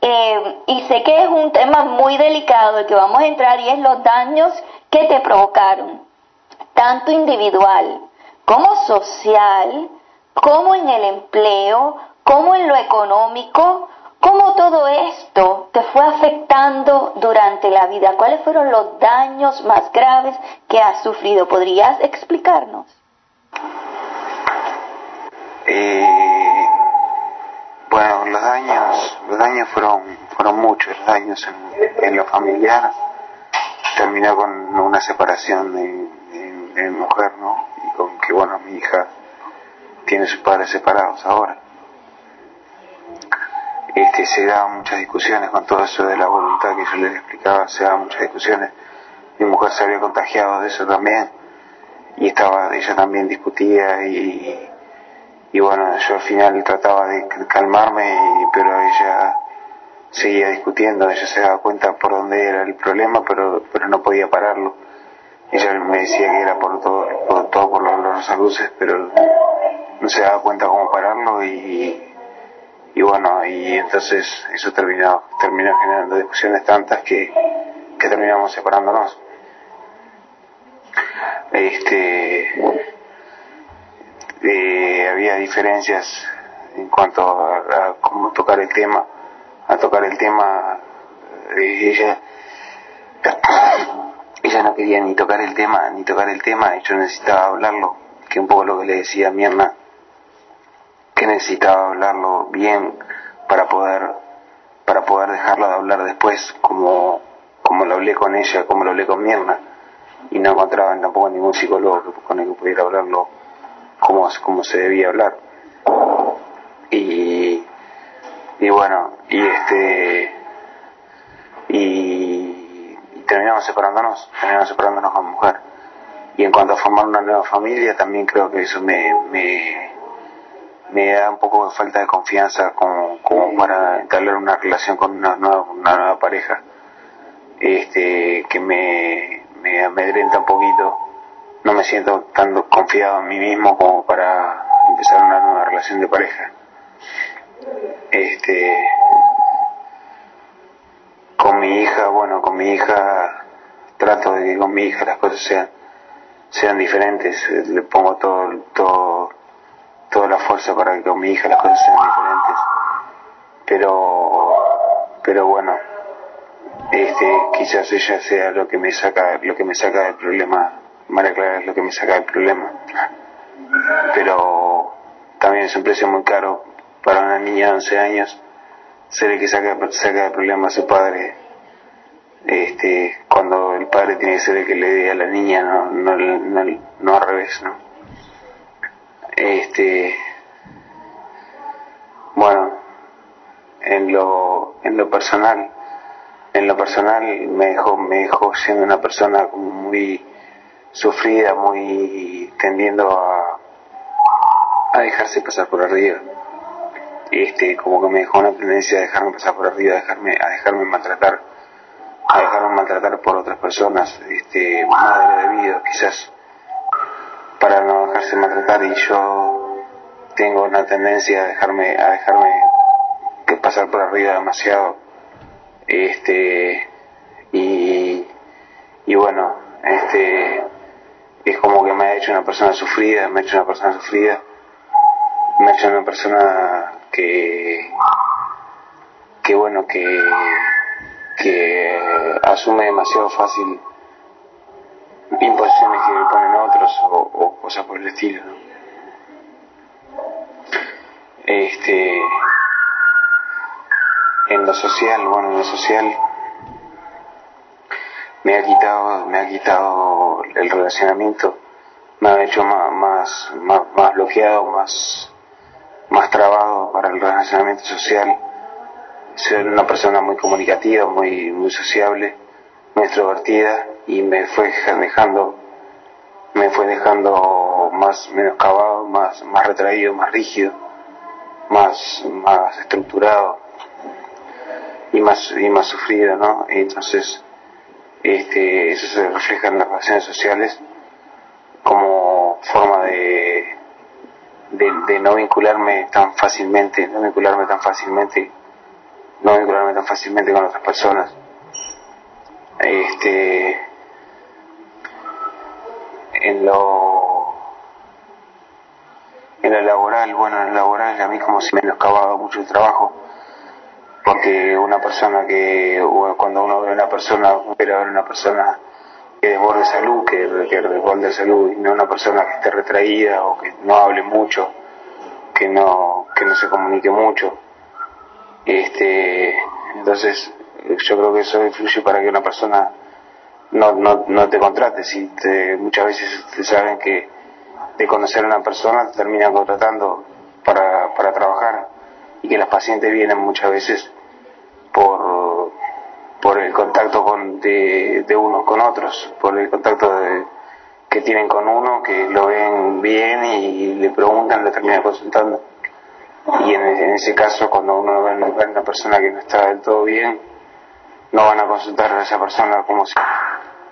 Speaker 3: eh, y sé que es un tema muy delicado el que vamos a entrar y es los daños que te provocaron, tanto individual como social, como en el empleo, como en lo económico, cómo todo esto te fue afectando durante la vida, cuáles fueron los daños más graves que has sufrido. ¿Podrías explicarnos?
Speaker 5: Eh, bueno, los daños, los daños fueron, fueron muchos, los daños en, en lo familiar. Terminó con una separación de, mujer, ¿no? con que, bueno, mi hija tiene sus padres separados ahora. Este, se daban muchas discusiones con todo eso de la voluntad que yo les explicaba, se daban muchas discusiones. Mi mujer se había contagiado de eso también y estaba, ella también discutía y, y bueno, yo al final trataba de calmarme, pero ella seguía discutiendo, ella se daba cuenta por dónde era el problema, pero, pero no podía pararlo ella me decía que era por todo, por, todo por los, los luces, pero no se daba cuenta cómo pararlo y, y bueno, y entonces eso terminó, terminó generando discusiones tantas que, que terminamos separándonos. Este, eh, había diferencias en cuanto a, cómo tocar el tema, a tocar el tema, eh, ella ella no quería ni tocar el tema, ni tocar el tema, y yo necesitaba hablarlo, que un poco lo que le decía a mi hermana, que necesitaba hablarlo bien para poder, para poder dejarlo de hablar después, como, como lo hablé con ella, como lo hablé con mi hermana, y no encontraba tampoco ningún psicólogo con el que pudiera hablarlo como, como se debía hablar. Y, y bueno, y este, y terminamos separándonos, terminamos separándonos con mujer. Y en cuanto a formar una nueva familia, también creo que eso me, me, me da un poco de falta de confianza como, como para entablar una relación con una nueva, una nueva pareja, este, que me, me amedrenta un poquito. No me siento tan confiado en mí mismo como para empezar una nueva relación de pareja. Este, con mi hija, bueno, con mi hija trato de que con mi hija las cosas sean sean diferentes, le pongo todo todo toda la fuerza para que con mi hija las cosas sean diferentes. Pero pero bueno, este quizás ella sea lo que me saca lo que me saca del problema, María Clara es lo que me saca del problema. Pero también es un precio muy caro para una niña de 11 años ser el que saca, saca el problema a su padre este, cuando el padre tiene que ser el que le dé a la niña, no, no, no, no al revés, ¿no? Este, bueno, en lo, en lo personal, en lo personal me dejó, me dejó siendo una persona muy sufrida, muy tendiendo a, a dejarse pasar por arriba. Este, como que me dejó una tendencia a dejarme pasar por arriba, a dejarme, a dejarme maltratar, a dejarme maltratar por otras personas, este, más de debido, quizás para no dejarse maltratar. Y yo tengo una tendencia a dejarme, a dejarme pasar por arriba demasiado este y, y bueno este es como que me ha hecho una persona sufrida me ha hecho una persona sufrida me ha hecho una persona que que bueno que que asume demasiado fácil imposiciones que me ponen otros o, cosas por el estilo este en lo social, bueno, en lo social me ha quitado, me ha quitado el relacionamiento, me ha hecho más, más, más, bloqueado, más, más trabado para el relacionamiento social. Soy una persona muy comunicativa, muy, muy sociable, muy extrovertida y me fue dejando, me fue dejando más menoscabado, más, más retraído, más rígido, más, más estructurado y más y más sufrido, ¿no? Entonces, este, eso se refleja en las relaciones sociales como forma de, de, no vincularme tan fácilmente, no vincularme tan fácilmente, no vincularme tan fácilmente con otras personas. Este, en lo en lo laboral, bueno, en lo laboral a mí como si me menoscababa mucho el trabajo porque una persona que, cuando uno ve a una persona, ver una persona que desborde salud, que, que desborde salud, y no una persona que esté retraída o que no hable mucho, que no, que no se comunique mucho. Este, entonces, yo creo que eso influye para que una persona no, no, no te contrate. Muchas veces te saben que de conocer a una persona te terminan contratando para, para trabajar y que los pacientes vienen muchas veces por, por el contacto con, de, de unos con otros, por el contacto que tienen con uno, que lo ven bien y le preguntan, le terminan consultando. Y en, ese caso, cuando uno ve, a una persona que no está del todo bien, no van a consultar a esa persona como si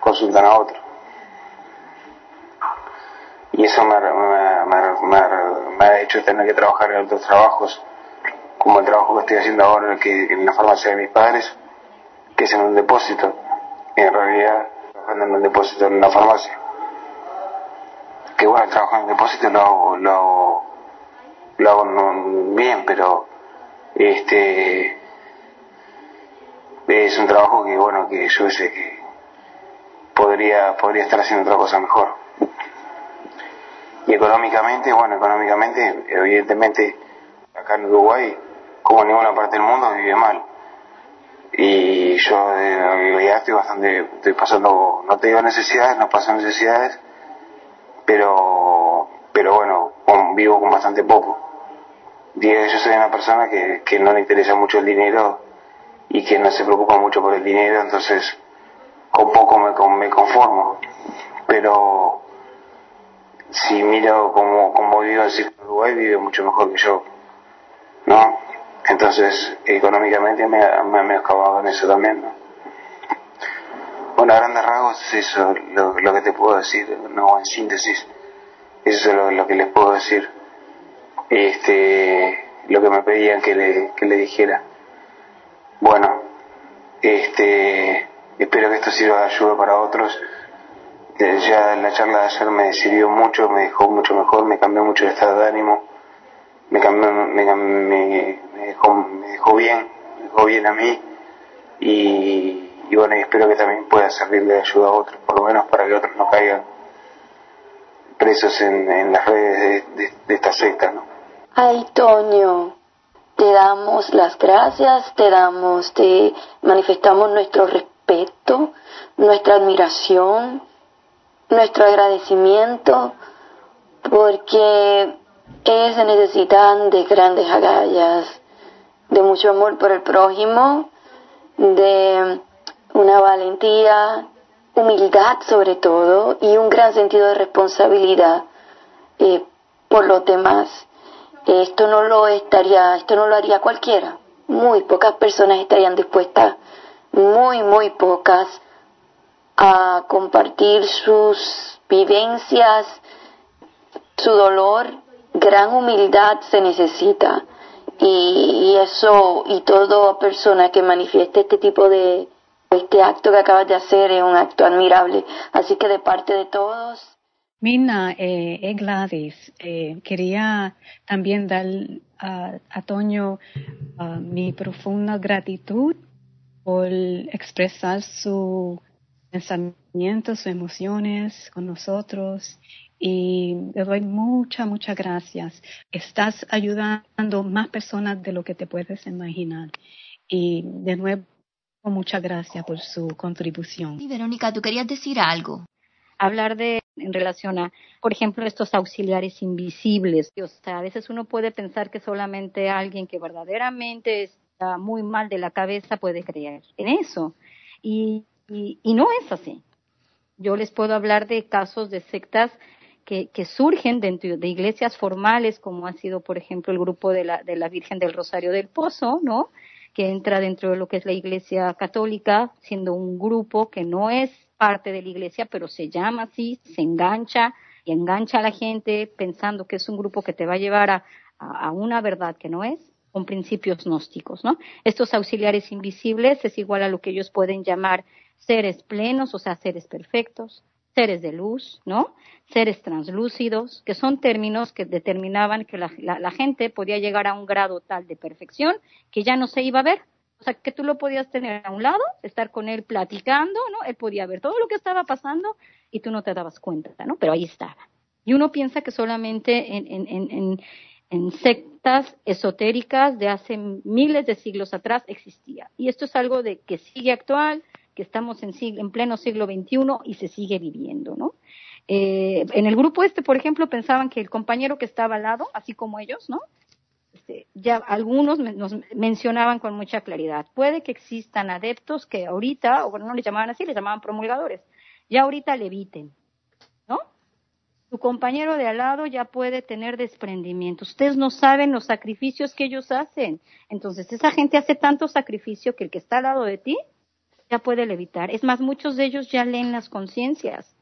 Speaker 5: consultan a otro. Y eso me, me, me ha hecho tener que trabajar en otros trabajos como el trabajo que estoy haciendo ahora que en la farmacia de mis padres, que es en un depósito, en realidad trabajando en un depósito en una farmacia. Que bueno, el trabajo en el depósito lo hago, lo lo hago bien, pero este es un trabajo que bueno, que yo sé que podría, podría estar haciendo otra cosa mejor. Y económicamente, bueno, económicamente, evidentemente, acá en Uruguay como en ninguna parte del mundo, vive mal. Y yo en realidad estoy bastante, estoy pasando, no te digo necesidades, no paso necesidades, pero, pero bueno, vivo con bastante poco. Digo, yo soy una persona que, que no le interesa mucho el dinero y que no se preocupa mucho por el dinero, entonces con poco me, me conformo. Pero si miro como, como vivo en Uruguay, vive mucho mejor que yo, ¿no? Entonces, económicamente me, me, me en eso también, ¿no? Bueno, a grandes rasgos es eso lo, lo, que te puedo decir, no en síntesis, eso es lo, lo, que les puedo decir. Este, lo que me pedían que le, que le dijera. Bueno, este, espero que esto sirva de ayuda para otros. Ya la charla de ayer me sirvió mucho, me dejó mucho mejor, me cambió mucho el estado de ánimo me, cambió, me, me, me, dejó, bien, me dejó bien a mí y, bueno, y espero que también pueda servirle de ayuda a otros, por lo menos para que otros no caigan presos en, en las redes de, de, esta secta, ¿no?
Speaker 6: Ay, Toño, te damos las gracias, te damos, te manifestamos nuestro respeto, nuestra admiración, nuestro agradecimiento, porque ellos se necesitan de grandes agallas, de mucho amor por el prójimo, de una valentía, humildad sobre todo y un gran sentido de responsabilidad eh, por los demás. Esto no lo estaría, esto no lo haría cualquiera. Muy pocas personas estarían dispuestas, muy, muy pocas, a compartir sus vivencias, su dolor, gran humildad se necesita. Y, eso, y toda persona que manifieste este tipo de, este acto que acabas de hacer es un acto admirable. Así que de parte de todos.
Speaker 7: Mina, eh, Gladys, eh, quería también dar a, Toño mi profunda gratitud por expresar sus pensamientos, sus emociones con nosotros y le doy muchas, muchas gracias. Estás ayudando más personas de lo que te puedes imaginar. Y de nuevo, muchas gracias por su contribución.
Speaker 4: Y Verónica, tú querías decir algo.
Speaker 8: Hablar de, en relación a, por ejemplo, estos auxiliares invisibles. O sea, a veces uno puede pensar que solamente alguien que verdaderamente está muy mal de la cabeza puede creer en eso. Y, y, y no es así. Yo les puedo hablar de casos de sectas que, surgen dentro de iglesias formales, como ha sido, por ejemplo, el grupo de la, de la Virgen del Rosario del Pozo, ¿no? Que entra dentro de lo que es la Iglesia Católica, siendo un grupo que no es parte de la Iglesia, pero se llama así, se engancha y engancha a la gente pensando que es un grupo que te va a llevar a, a una verdad que no es, con principios gnósticos, ¿no? Estos auxiliares invisibles es igual a lo que ellos pueden llamar seres plenos, o sea, seres perfectos, seres de luz, ¿no? Seres translúcidos, que son términos que determinaban que la, gente podía llegar a un grado tal de perfección que ya no se iba a ver. O sea, que tú lo podías tener a un lado, estar con él platicando, ¿no? Él podía ver todo lo que estaba pasando y tú no te dabas cuenta, ¿no? Pero ahí estaba. Y uno piensa que solamente en, en, en, en sectas esotéricas de hace miles de siglos atrás existía. Y esto es algo de que sigue actual, que estamos en, en pleno siglo XXI y se sigue viviendo, ¿no? Eh, en el grupo este, por ejemplo, pensaban que el compañero que estaba al lado, así como ellos, ¿no? Este, ya algunos nos mencionaban con mucha claridad. Puede que existan adeptos que ahorita, o bueno, no les llamaban así, les llamaban promulgadores, ya ahorita leviten, ¿no? Su compañero de al lado ya puede tener desprendimiento. Ustedes no saben los sacrificios que ellos hacen. Entonces, esa gente hace tanto sacrificio que el que está al lado de ti ya puede levitar. Es más, muchos de ellos ya leen las conciencias.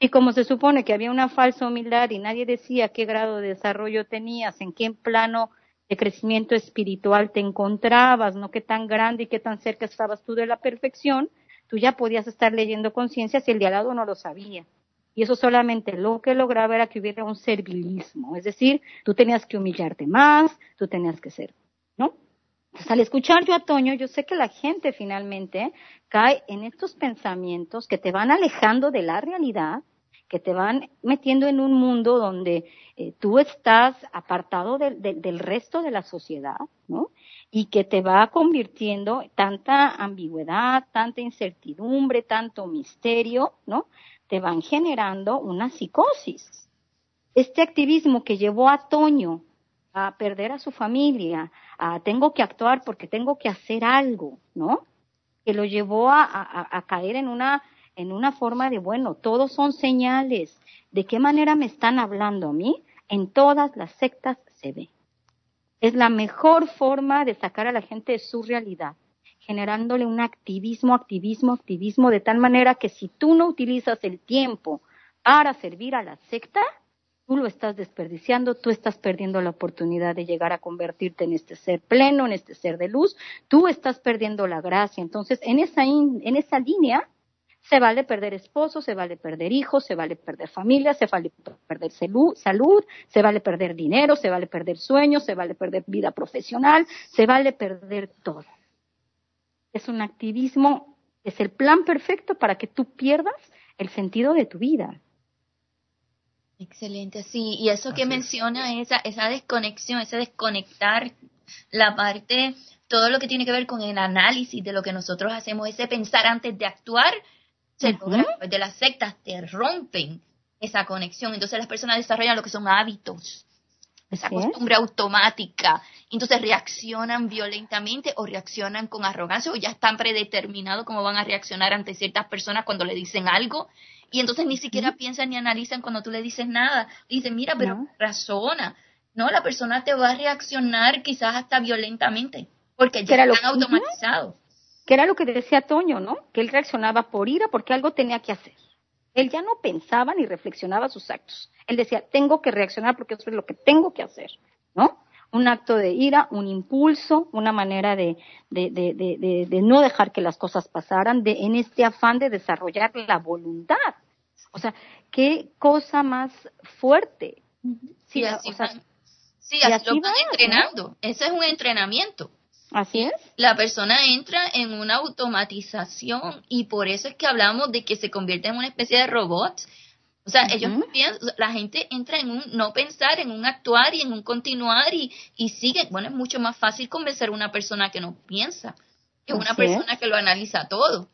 Speaker 8: Y como se supone que había una falsa humildad y nadie decía qué grado de desarrollo tenías, en qué plano de crecimiento espiritual te encontrabas, no qué tan grande y qué tan cerca estabas tú de la perfección, tú ya podías estar leyendo conciencias y el de al lado no lo sabía. Y eso solamente lo que lograba era que hubiera un servilismo, es decir, tú tenías que humillarte más, tú tenías que ser. Al escuchar yo a Toño, yo sé que la gente finalmente cae en estos pensamientos que te van alejando de la realidad, que te van metiendo en un mundo donde eh, tú estás apartado del resto de la sociedad, ¿no? Y que te va convirtiendo tanta ambigüedad, tanta incertidumbre, tanto misterio, ¿no? Te van generando una psicosis. Este activismo que llevó a Toño a perder a su familia, a tengo que actuar porque tengo que hacer algo, ¿no? Que lo llevó a, a, caer en una, en una forma de, bueno, todos son señales. ¿De qué manera me están hablando a mí? En todas las sectas se ve. Es la mejor forma de sacar a la gente de su realidad, generándole un activismo, activismo, activismo, de tal manera que si tú no utilizas el tiempo para servir a la secta, tú lo estás desperdiciando, tú estás perdiendo la oportunidad de llegar a convertirte en este ser pleno, en este ser de luz, tú estás perdiendo la gracia. Entonces, en esa, en esa línea, se vale perder esposo, se vale perder hijos, se vale perder familia, se vale perder salud, se vale perder dinero, se vale perder sueños, se vale perder vida profesional, se vale perder todo. Es un activismo, es el plan perfecto para que tú pierdas el sentido de tu vida.
Speaker 4: Excelente, sí, y eso que menciona, esa, esa desconexión, ese desconectar la parte, todo lo que tiene que ver con el análisis de lo que nosotros hacemos, ese pensar antes de actuar, se logra, de las sectas te rompen esa conexión, entonces las personas desarrollan lo que son hábitos, esa costumbre automática. Entonces reaccionan violentamente o reaccionan con arrogancia o ya están predeterminados cómo van a reaccionar ante ciertas personas cuando le dicen algo. Y entonces ni siquiera piensan ni analizan cuando tú le dices nada. dicen, mira, pero razona. No, la persona te va a reaccionar quizás hasta violentamente porque ya están automatizados.
Speaker 8: Que era lo que decía Toño, ¿no? Que él reaccionaba por ira porque algo tenía que hacer. Él ya no pensaba ni reflexionaba sus actos. Él decía, tengo que reaccionar porque eso es lo que tengo que hacer, ¿no? Un acto de ira, un impulso, una manera de, de, de, de, no dejar que las cosas pasaran, de, en este afán de desarrollar la voluntad. O sea, qué cosa más fuerte.
Speaker 4: Sí, así, sí, así, lo van entrenando. Ese es un entrenamiento.
Speaker 8: Así es.
Speaker 4: La persona entra en una automatización y por eso es que hablamos de que se convierte en una especie de robot. O sea, ellos piensan, la gente entra en un no pensar, en un actuar y en un continuar y, y sigue. Bueno, es mucho más fácil convencer a una persona que no piensa que una persona que lo analiza todo.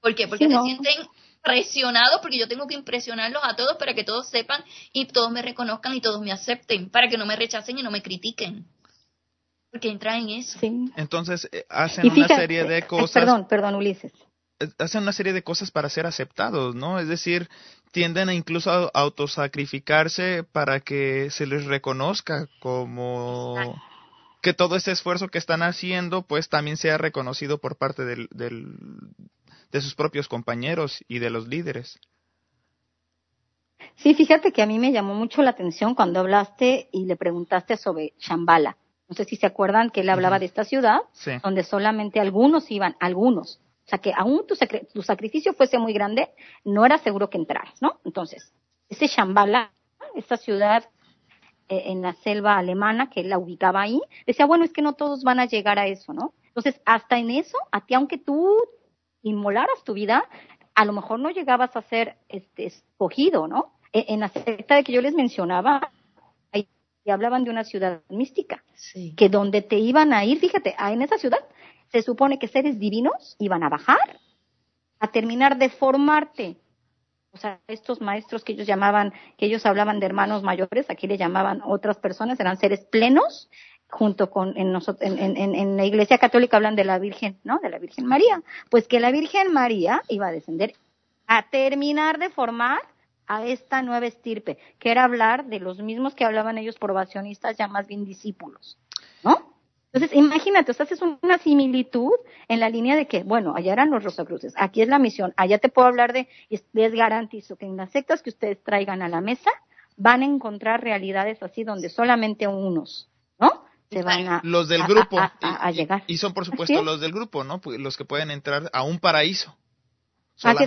Speaker 4: ¿Por qué? Porque se sienten presionados porque yo tengo que impresionarlos a todos para que todos sepan y todos me reconozcan y todos me acepten, para que no me rechacen y no me critiquen porque entra en eso.
Speaker 1: Entonces eh, hacen una serie de eh, cosas.
Speaker 8: Perdón, perdón, Ulises.
Speaker 1: Eh, hacen una serie de cosas para ser aceptados, ¿no? Es decir, tienden a incluso a autosacrificarse para que se les reconozca como que todo ese esfuerzo que están haciendo, pues también sea reconocido por parte del, del, de sus propios compañeros y de los líderes.
Speaker 8: Sí, fíjate que a mí me llamó mucho la atención cuando hablaste y le preguntaste sobre Shambhala. No sé si se acuerdan que él hablaba de esta ciudad, donde solamente algunos iban, algunos. O sea, que aún tu, tu, sacrificio fuese muy grande, no era seguro que entraras, ¿no? Entonces, ese Shambhala, esta ciudad eh, en la selva alemana, que él la ubicaba ahí, decía, bueno, es que no todos van a llegar a eso, ¿no? Entonces, hasta en eso, a ti, aunque tú inmolaras tu vida, a lo mejor no llegabas a ser este, escogido, ¿no? E, en la secta de que yo les mencionaba, y hablaban de una ciudad mística, que donde te iban a ir, fíjate, en esa ciudad se supone que seres divinos iban a bajar a terminar de formarte. O sea, estos maestros que ellos llamaban, que ellos hablaban de hermanos mayores, aquí le llamaban otras personas, eran seres plenos, junto con en, en, en, en, la Iglesia Católica hablan de la Virgen, ¿no? De la Virgen María. Pues que la Virgen María iba a descender a terminar de formar a esta nueva estirpe, que era hablar de los mismos que hablaban ellos probacionistas, ya más bien discípulos, ¿no? Entonces, imagínate, o sea, haces una similitud en la línea de que, bueno, allá eran los Rosacruces, aquí es la misión, allá te puedo hablar de, les garantizo que en las sectas que ustedes traigan a la mesa van a encontrar realidades así donde solamente unos, ¿no? Se van a,
Speaker 1: los del grupo
Speaker 8: a, llegar.
Speaker 1: Y, son, por supuesto, los del grupo, ¿no? Los que pueden entrar a un paraíso.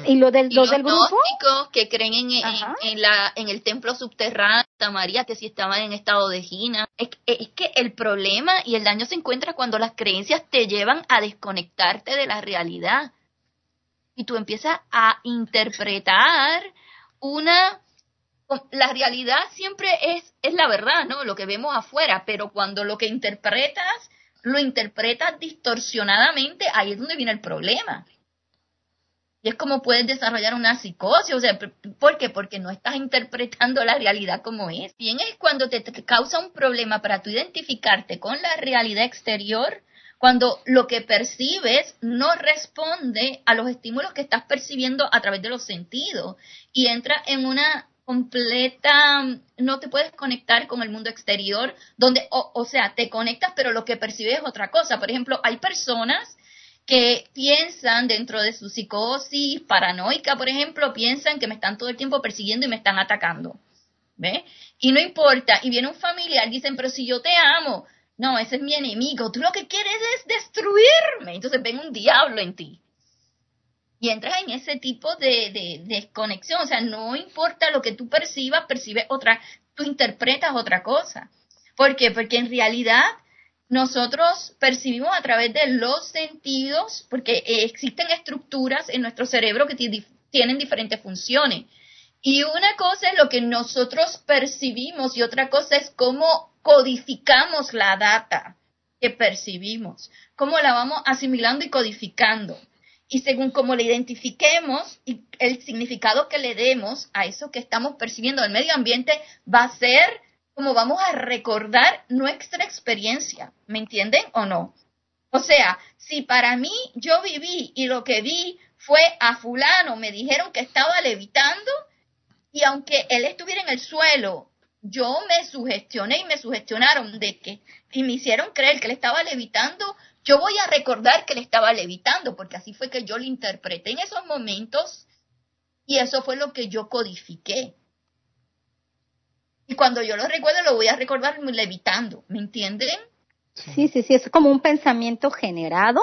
Speaker 8: ¿Y lo del, los del grupo?
Speaker 4: que creen en, en, la, en el templo subterráneo de María, que si estaban en estado de gina. Es, es, que el problema y el daño se encuentra cuando las creencias te llevan a desconectarte de la realidad. Y tú empiezas a interpretar una... La realidad siempre es, es la verdad, ¿no? Lo que vemos afuera, pero cuando lo que interpretas lo interpretas distorsionadamente, ahí es donde viene el problema. Y es como puedes desarrollar una psicosis, o sea, ¿por qué? Porque no estás interpretando la realidad como es. Bien es cuando te, causa un problema para tú identificarte con la realidad exterior, cuando lo que percibes no responde a los estímulos que estás percibiendo a través de los sentidos y entra en una completa, no te puedes conectar con el mundo exterior, donde, o, o sea, te conectas, pero lo que percibes es otra cosa. Por ejemplo, hay personas que piensan dentro de su psicosis paranoica, por ejemplo, piensan que me están todo el tiempo persiguiendo y me están atacando. ¿Ve? Y no importa, y viene un familiar, dicen, pero si yo te amo, no, ese es mi enemigo, tú lo que quieres es destruirme. Entonces ven un diablo en ti. Y entras en ese tipo de, de, desconexión, o sea, no importa lo que tú percibas, percibes otra, tú interpretas otra cosa. ¿Por qué? Porque en realidad nosotros percibimos a través de los sentidos, porque eh, existen estructuras en nuestro cerebro que tienen diferentes funciones. Y una cosa es lo que nosotros percibimos y otra cosa es cómo codificamos la data que percibimos, cómo la vamos asimilando y codificando. Y según cómo la identifiquemos y el significado que le demos a eso que estamos percibiendo del medio ambiente va a ser vamos a recordar nuestra experiencia, ¿me entienden o no? O sea, si para mí yo viví y lo que vi fue a fulano, me dijeron que estaba levitando y aunque él estuviera en el suelo, yo me sugestioné y me sugestionaron de que y me hicieron creer que él estaba levitando, yo voy a recordar que él estaba levitando, porque así fue que yo lo interpreté en esos momentos y eso fue lo que yo codifiqué. Y cuando yo lo recuerdo, lo voy a recordar levitando, ¿me entienden?
Speaker 8: Sí, sí, sí, es como un pensamiento generado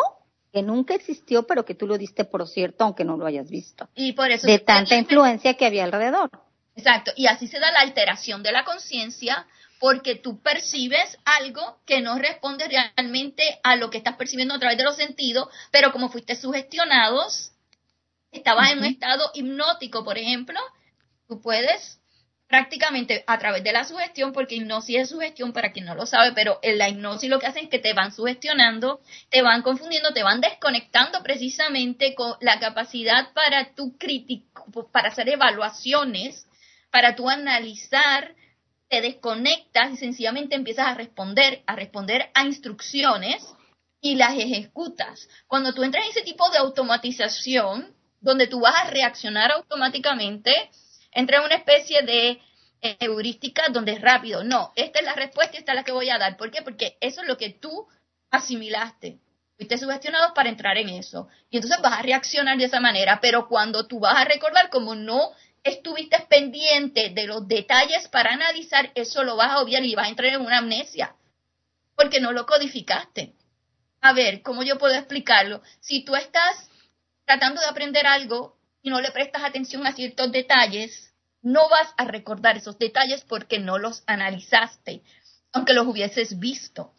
Speaker 8: que nunca existió, pero que tú lo diste por cierto, aunque no lo hayas visto.
Speaker 4: Y por eso.
Speaker 8: De tanta influencia que había alrededor.
Speaker 4: Exacto, y así se da la alteración de la conciencia porque tú percibes algo que no responde realmente a lo que estás percibiendo a través de los sentidos, pero como fuiste sugestionados, estabas en un estado hipnótico, por ejemplo, tú puedes prácticamente a través de la sugestión, porque hipnosis es sugestión para quien no lo sabe, pero en la hipnosis lo que hacen es que te van sugestionando, te van confundiendo, te van desconectando precisamente con la capacidad para tu crítico, para hacer evaluaciones, para tú analizar, te desconectas y sencillamente empiezas a responder, a responder a instrucciones y las ejecutas. Cuando tú entras en ese tipo de automatización, donde tú vas a reaccionar automáticamente, entra en una especie de heurística donde es rápido. No, esta es la respuesta y esta es la que voy a dar. ¿Por qué? Porque eso es lo que tú asimilaste. Fuiste sugestionado para entrar en eso. Y entonces vas a reaccionar de esa manera. Pero cuando tú vas a recordar, como no estuviste pendiente de los detalles para analizar, eso lo vas a obviar y vas a entrar en una amnesia. Porque no lo codificaste. A ver, ¿cómo yo puedo explicarlo? Si tú estás tratando de aprender algo y no le prestas atención a ciertos detalles, no vas a recordar esos detalles porque no los analizaste, aunque los hubieses visto.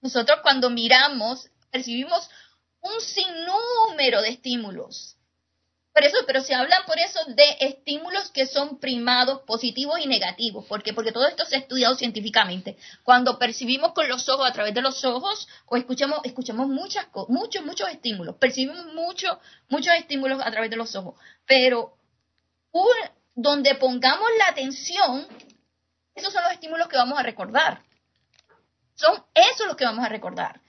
Speaker 4: Nosotros cuando miramos, percibimos un sinnúmero de estímulos eso, pero se hablan por eso de estímulos que son primados, positivos y negativos. ¿Por qué? Porque todo esto se ha estudiado científicamente. Cuando percibimos con los ojos, a través de los ojos, o escuchamos, escuchamos muchas muchos, muchos estímulos. Percibimos muchos, muchos estímulos a través de los ojos. Pero donde pongamos la atención, esos son los estímulos que vamos a recordar. Son esos los que vamos a recordar.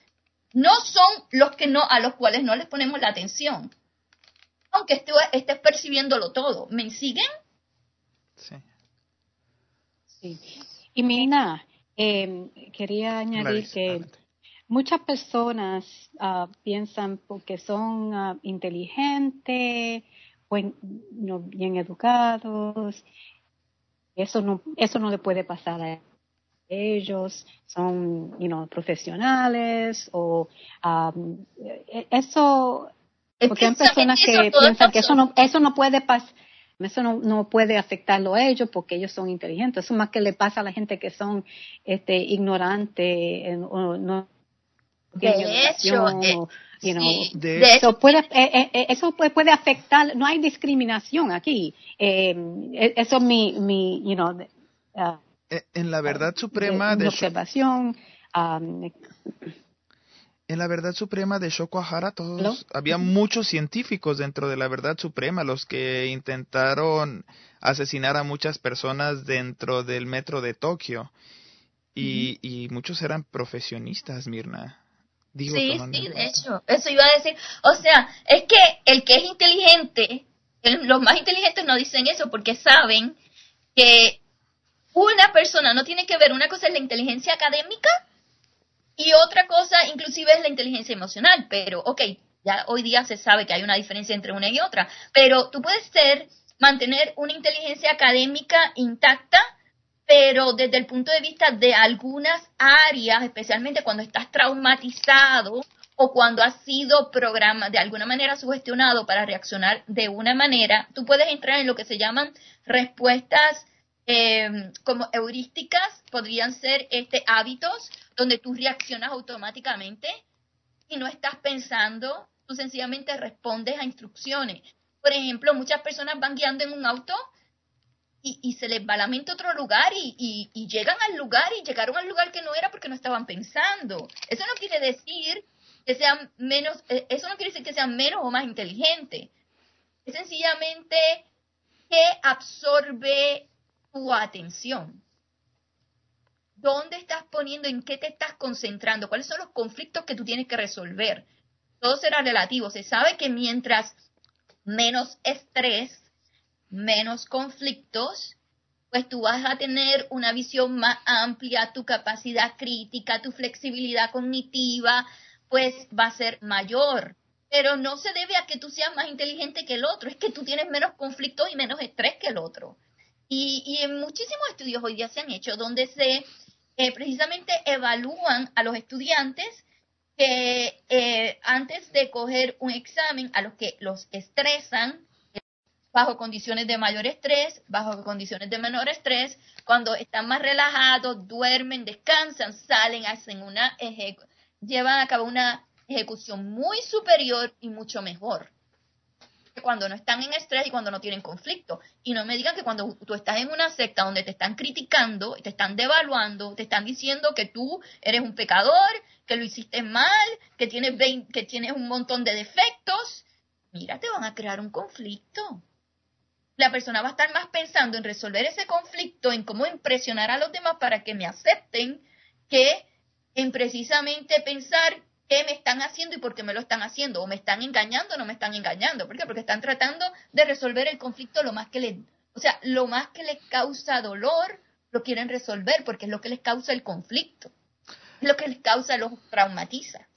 Speaker 4: No son los que no, a los cuales no les ponemos la atención aunque estés percibiéndolo todo. ¿Me siguen?
Speaker 7: Sí. sí. Y Mina, em, quería añadir que muchas personas uh, piensan porque son uh, inteligentes, buen, no, bien educados, eso no, eso no le puede pasar a ellos, son you know, profesionales o um, eso porque hay personas que piensan que eso no, eso no puede pasar, eso no, no, puede afectarlo a ellos porque ellos son inteligentes. Eso más que le pasa a la gente que son este, ignorantes o no
Speaker 4: de hecho,
Speaker 7: de, eso puede, eh, eh, eso puede, afectar, no hay discriminación aquí. Eh, eso es mi, mi, you know, uh,
Speaker 1: en la verdad suprema
Speaker 7: de, observación. Um,
Speaker 1: en la verdad suprema de Shokuhara todos había muchos científicos dentro de la verdad suprema los que intentaron asesinar a muchas personas dentro del metro de Tokio. Y, y muchos eran profesionistas Mirna.
Speaker 4: Digo, sí sí de hecho eso iba a decir. O sea es que el que es inteligente los más inteligentes no dicen eso porque saben que una persona no tiene que ver una cosa es la inteligencia académica y otra cosa, inclusive, es la inteligencia emocional, pero, ok, ya hoy día se sabe que hay una diferencia entre una y otra, pero tú puedes ser, mantener una inteligencia académica intacta, pero desde el punto de vista de algunas áreas, especialmente cuando estás traumatizado o cuando has sido programa, de alguna manera sugestionado para reaccionar de una manera, tú puedes entrar en lo que se llaman respuestas eh, como heurísticas, podrían ser este, hábitos donde tú reaccionas automáticamente y no estás pensando, tú sencillamente respondes a instrucciones. Por ejemplo, muchas personas van guiando en un auto y, se les va la mente a otro lugar y, llegan al lugar y llegaron al lugar que no era porque no estaban pensando. Eso no quiere decir que sean menos, eh, eso no quiere decir que sean menos o más inteligentes. Es sencillamente que absorbe tu atención. ¿Dónde estás poniendo, en qué te estás concentrando? ¿Cuáles son los conflictos que tú tienes que resolver? Todo será relativo. Se sabe que mientras menos estrés, menos conflictos, pues tú vas a tener una visión más amplia, tu capacidad crítica, tu flexibilidad cognitiva, pues va a ser mayor. Pero no se debe a que tú seas más inteligente que el otro, es que tú tienes menos conflictos y menos estrés que el otro. Y, en muchísimos estudios hoy día se han hecho donde se eh, precisamente evalúan a los estudiantes que eh, antes de coger un examen, a los que los estresan, bajo condiciones de mayor estrés, bajo condiciones de menor estrés, cuando están más relajados, duermen, descansan, salen, hacen una llevan a cabo una ejecución muy superior y mucho mejor cuando no están en estrés y cuando no tienen conflicto. Y no me digan que cuando tú estás en una secta donde te están criticando, te están devaluando, te están diciendo que tú eres un pecador, que lo hiciste mal, que tienes, que tienes un montón de defectos, mira, te van a crear un conflicto. La persona va a estar más pensando en resolver ese conflicto, en cómo impresionar a los demás para que me acepten, que en precisamente pensar qué me están haciendo y por qué me lo están haciendo, o me están engañando o no me están engañando. ¿Por qué? Porque están tratando de resolver el conflicto lo más que les, o sea, lo más que les causa dolor, lo quieren resolver porque es lo que les causa el conflicto, es lo que les causa, los traumatiza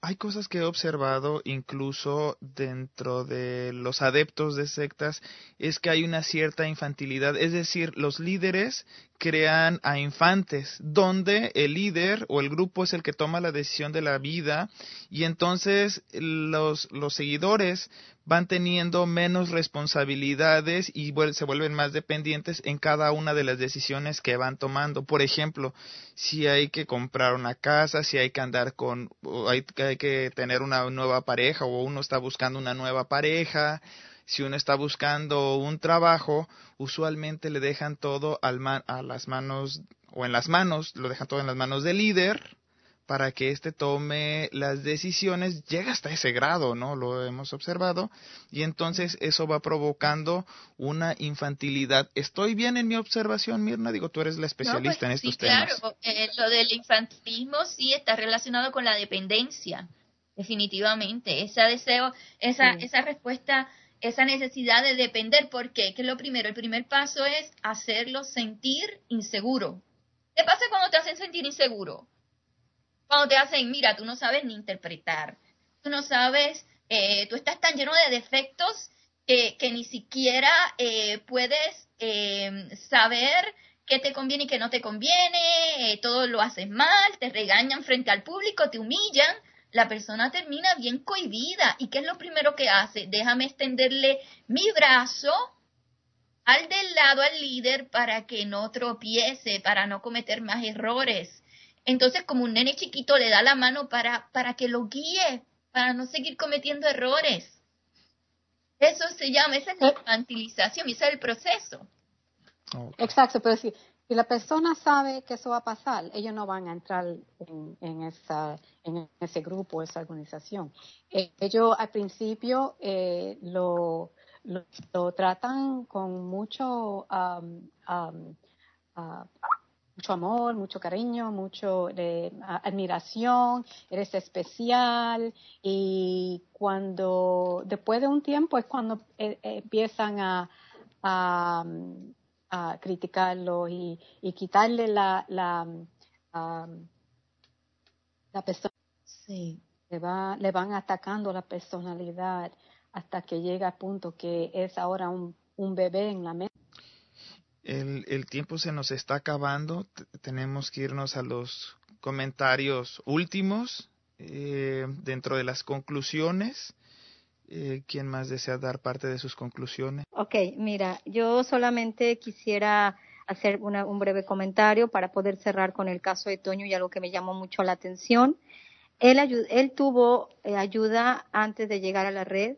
Speaker 1: hay cosas que he observado incluso dentro de los adeptos de sectas, es que hay una cierta infantilidad, es decir, los líderes crean a infantes, donde el líder o el grupo es el que toma la decisión de la vida y entonces los, los seguidores van teniendo menos responsabilidades y se vuelven más dependientes en cada una de las decisiones que van tomando. Por ejemplo, si hay que comprar una casa, si hay que andar con, hay, hay que tener una nueva pareja o uno está buscando una nueva pareja, si uno está buscando un trabajo, usualmente le dejan todo al a las manos o en las manos, lo dejan todo en las manos del líder para que éste tome las decisiones, llega hasta ese grado, ¿no? Lo hemos observado, y entonces eso va provocando una infantilidad. ¿Estoy bien en mi observación, Mirna? Digo, tú eres la especialista en
Speaker 4: pues,
Speaker 1: estos
Speaker 4: sí, Claro, eh, lo del infantilismo sí está relacionado con la dependencia, definitivamente. Ese deseo, esa, esa respuesta, esa necesidad de depender, ¿por qué? Que lo primero, el primer paso es hacerlo sentir inseguro. ¿Qué pasa cuando te hacen sentir inseguro? Cuando te hacen, mira, tú no sabes ni interpretar, tú no sabes, eh, tú estás tan lleno de defectos que, que ni siquiera eh, puedes eh, saber qué te conviene y qué no te conviene, todo lo haces mal, te regañan frente al público, te humillan, la persona termina bien cohibida. ¿Y qué es lo primero que hace? Déjame extenderle mi brazo al del lado al líder para que no tropiece, para no cometer más errores. Entonces, como un nene chiquito le da la mano para, para que lo guíe, para no seguir cometiendo errores. Eso se llama, esa es la infantilización, ese es el proceso.
Speaker 8: Exacto, pero si, si la persona sabe que eso va a pasar, ellos no van a entrar en, esa, en ese grupo, esa organización. Eh, ellos al principio eh, lo, lo, tratan con mucho um, um, uh, mucho amor, mucho cariño, mucho de, admiración, eres especial y cuando después de un tiempo es cuando eh, eh, empiezan a, a, criticarlo y, y, quitarle la la, la persona. Sí. Le, va, le van atacando la personalidad hasta que llega al punto que es ahora un, un bebé en la mente
Speaker 1: el, tiempo se nos está acabando. tenemos que irnos a los comentarios últimos eh, dentro de las conclusiones. Eh, ¿Quién más desea dar parte de sus conclusiones?
Speaker 8: Ok, mira, yo solamente quisiera hacer un breve comentario para poder cerrar con el caso de Toño y algo que me llamó mucho la atención. Él, él tuvo eh, ayuda antes de llegar a la red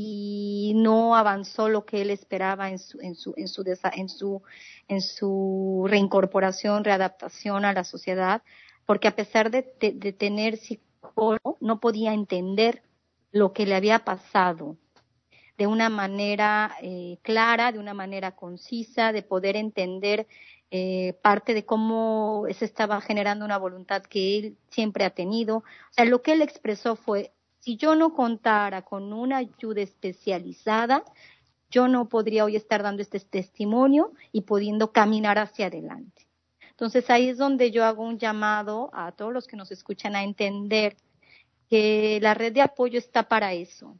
Speaker 8: y no avanzó lo que él esperaba en su en su en su en su en su reincorporación, readaptación a la sociedad, porque a pesar de, de, tener psicólogo no podía entender lo que le había pasado. de una manera eh, clara, de una manera concisa, de poder entender eh, parte de cómo se estaba generando una voluntad que él siempre ha tenido. O sea, lo que él expresó fue, si yo no contara con una ayuda especializada, yo no podría hoy estar dando este testimonio y pudiendo caminar hacia adelante. Entonces ahí es donde yo hago un llamado a todos los que nos escuchan a entender que la red de apoyo está para eso.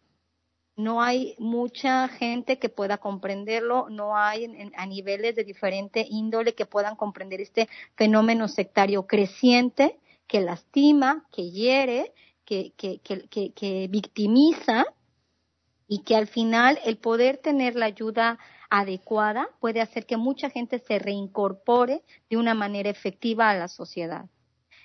Speaker 8: No hay mucha gente que pueda comprenderlo, no hay a niveles de diferente índole que puedan comprender este fenómeno sectario creciente que lastima, que hiere, que, victimiza y que al final el poder tener la ayuda adecuada puede hacer que mucha gente se reincorpore de una manera efectiva a la sociedad.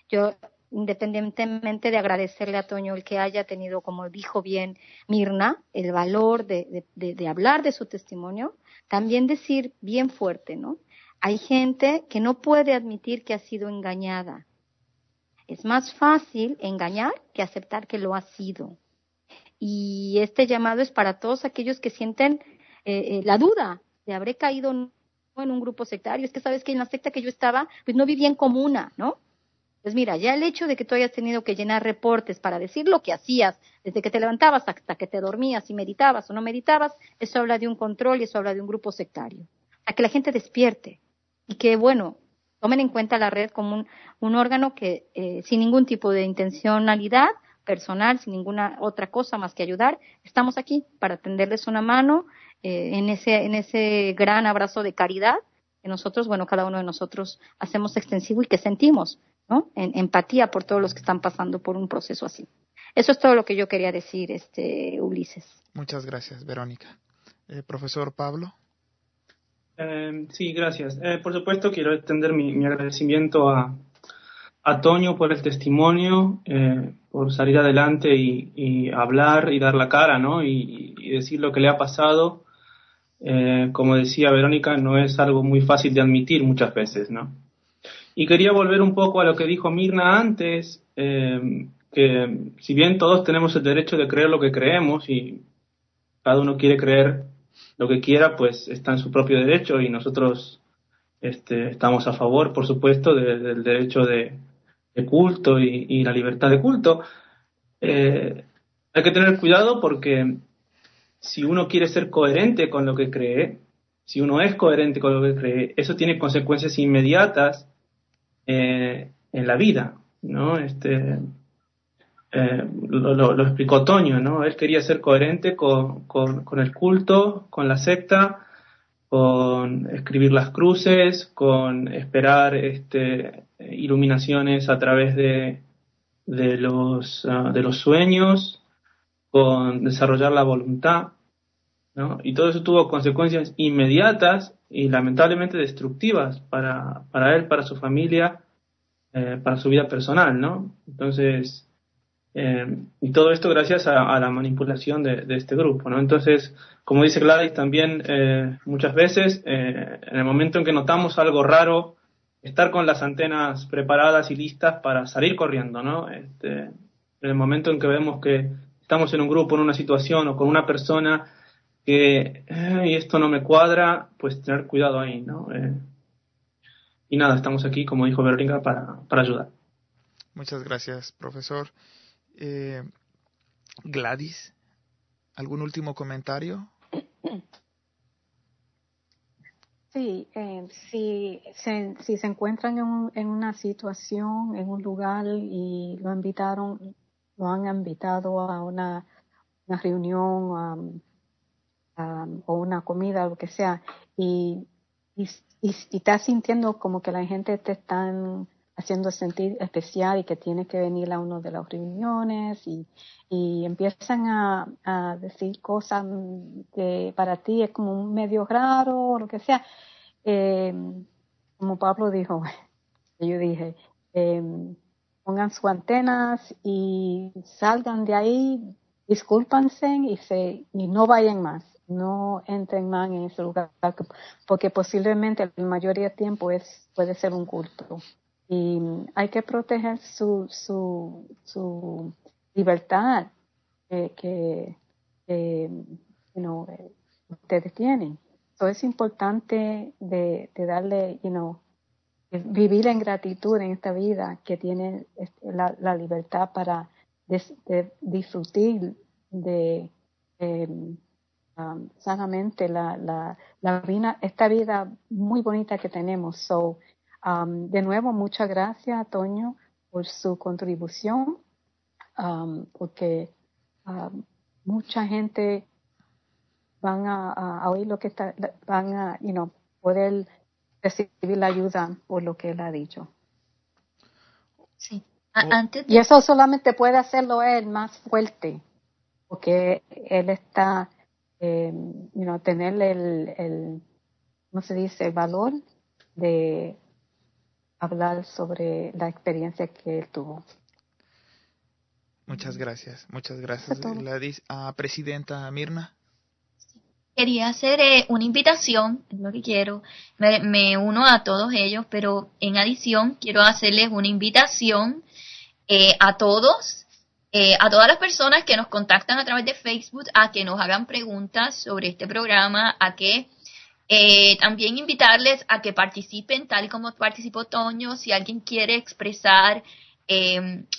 Speaker 8: Yo, independientemente de agradecerle a Toño el que haya tenido, como dijo bien Mirna, el valor de, de hablar de su testimonio, también decir bien fuerte, ¿no? Hay gente que no puede admitir que ha sido engañada. Es más fácil engañar que aceptar que lo ha sido. Y este llamado es para todos aquellos que sienten eh, eh, la duda de habré caído en un grupo sectario. Es que sabes que en la secta que yo estaba, pues no vivía en comuna, ¿no? Pues mira, ya el hecho de que tú hayas tenido que llenar reportes para decir lo que hacías, desde que te levantabas hasta que te dormías, y meditabas o no meditabas, eso habla de un control y eso habla de un grupo sectario. A que la gente despierte y que, bueno, tomen en cuenta la red como un, órgano que, eh, sin ningún tipo de intencionalidad personal, sin ninguna otra cosa más que ayudar, estamos aquí para tenderles una mano eh, en, ese, en ese gran abrazo de caridad que nosotros, bueno, cada uno de nosotros hacemos extensivo y que sentimos, ¿no? En, empatía por todos los que están pasando por un proceso así. Eso es todo lo que yo quería decir, este Ulises.
Speaker 1: Muchas gracias, Verónica. Eh, profesor Pablo.
Speaker 9: Eh, sí, gracias. por supuesto, quiero extender mi, agradecimiento a, a, Toño por el testimonio, por salir adelante y, hablar y dar la cara, ¿no? y, decir lo que le ha pasado eh, como decía Verónica, no es algo muy fácil de admitir muchas veces, ¿no? Y quería volver un poco a lo que dijo Mirna antes, eh, que si bien todos tenemos el derecho de creer lo que creemos y cada uno quiere creer lo que quiera, pues está en su propio derecho y nosotros este, estamos a favor, por supuesto, del derecho de, culto y, la libertad de culto. Eh, hay que tener cuidado porque si uno quiere ser coherente con lo que cree, si uno es coherente con lo que cree, eso tiene consecuencias inmediatas eh, en la vida, ¿no? Este, eh, lo, explicó Toño, ¿no? Él quería ser coherente con, el culto, con la secta, con escribir las cruces, con esperar este, iluminaciones a través de, de, los, ah, de los sueños, con desarrollar la voluntad, ¿no? Y todo eso tuvo consecuencias inmediatas y lamentablemente destructivas para, para él, para su familia, eh, para su vida personal, ¿no? Entonces, eh, y todo esto gracias a, la manipulación de, este grupo, ¿no? Entonces, como dice Gladys también eh, muchas veces, en el momento en que notamos algo raro, estar con las antenas preparadas y listas para salir corriendo, ¿no? Este, en el momento en que vemos que estamos en un grupo, en una situación o con una persona que esto no me cuadra, pues tener cuidado ahí, ¿no? Eh, y nada, estamos aquí, como dijo Verónica, para, para ayudar.
Speaker 1: Muchas gracias, profesor. Eh, Gladys, ¿algún último comentario?
Speaker 7: Sí, eh, si, se, si se encuentran en, en, una situación, en un lugar y lo invitaron lo han invitado a una, reunión o una comida, lo que sea, y, y, y, estás sintiendo como que la gente te están haciendo sentir especial y que tienes que venir a una de las reuniones y, y empiezan a, a, decir cosas que para ti es como un medio raro o lo que sea. Eh, como Pablo dijo, yo dije, eh, pongan sus antenas y salgan de ahí, discúlpanse y, se, y no vayan más, no entren más en ese lugar, porque posiblemente la mayoría del tiempo es, puede ser un culto. Y hay que proteger su, su, su libertad, que, que eh, ustedes tienen. So es importante de, de darle, you know, vivir en gratitud en esta vida que tiene este, la, la libertad para disfrutar de em, um, sanamente la, la, la vida, esta vida muy bonita que tenemos. So, um, de nuevo, muchas gracias, Toño, por su contribución, um, porque mucha gente van a, oír lo que está, van a, you know, poder recibir la ayuda por lo que él ha dicho.
Speaker 4: Sí.
Speaker 7: Y eso solamente puede hacerlo él más fuerte, porque él está, eh, you know, tener el, el, ¿cómo se dice?, el valor de hablar sobre la experiencia que él tuvo.
Speaker 1: Muchas gracias, muchas gracias. La uh, presidenta Mirna
Speaker 4: quería hacer eh, una invitación, es lo que quiero, me, uno a todos ellos, pero en adición quiero hacerles una invitación eh, a todos, eh, a todas las personas que nos contactan a través de Facebook, a que nos hagan preguntas sobre este programa, a que también invitarles a que participen tal como participó Toño, si alguien quiere expresar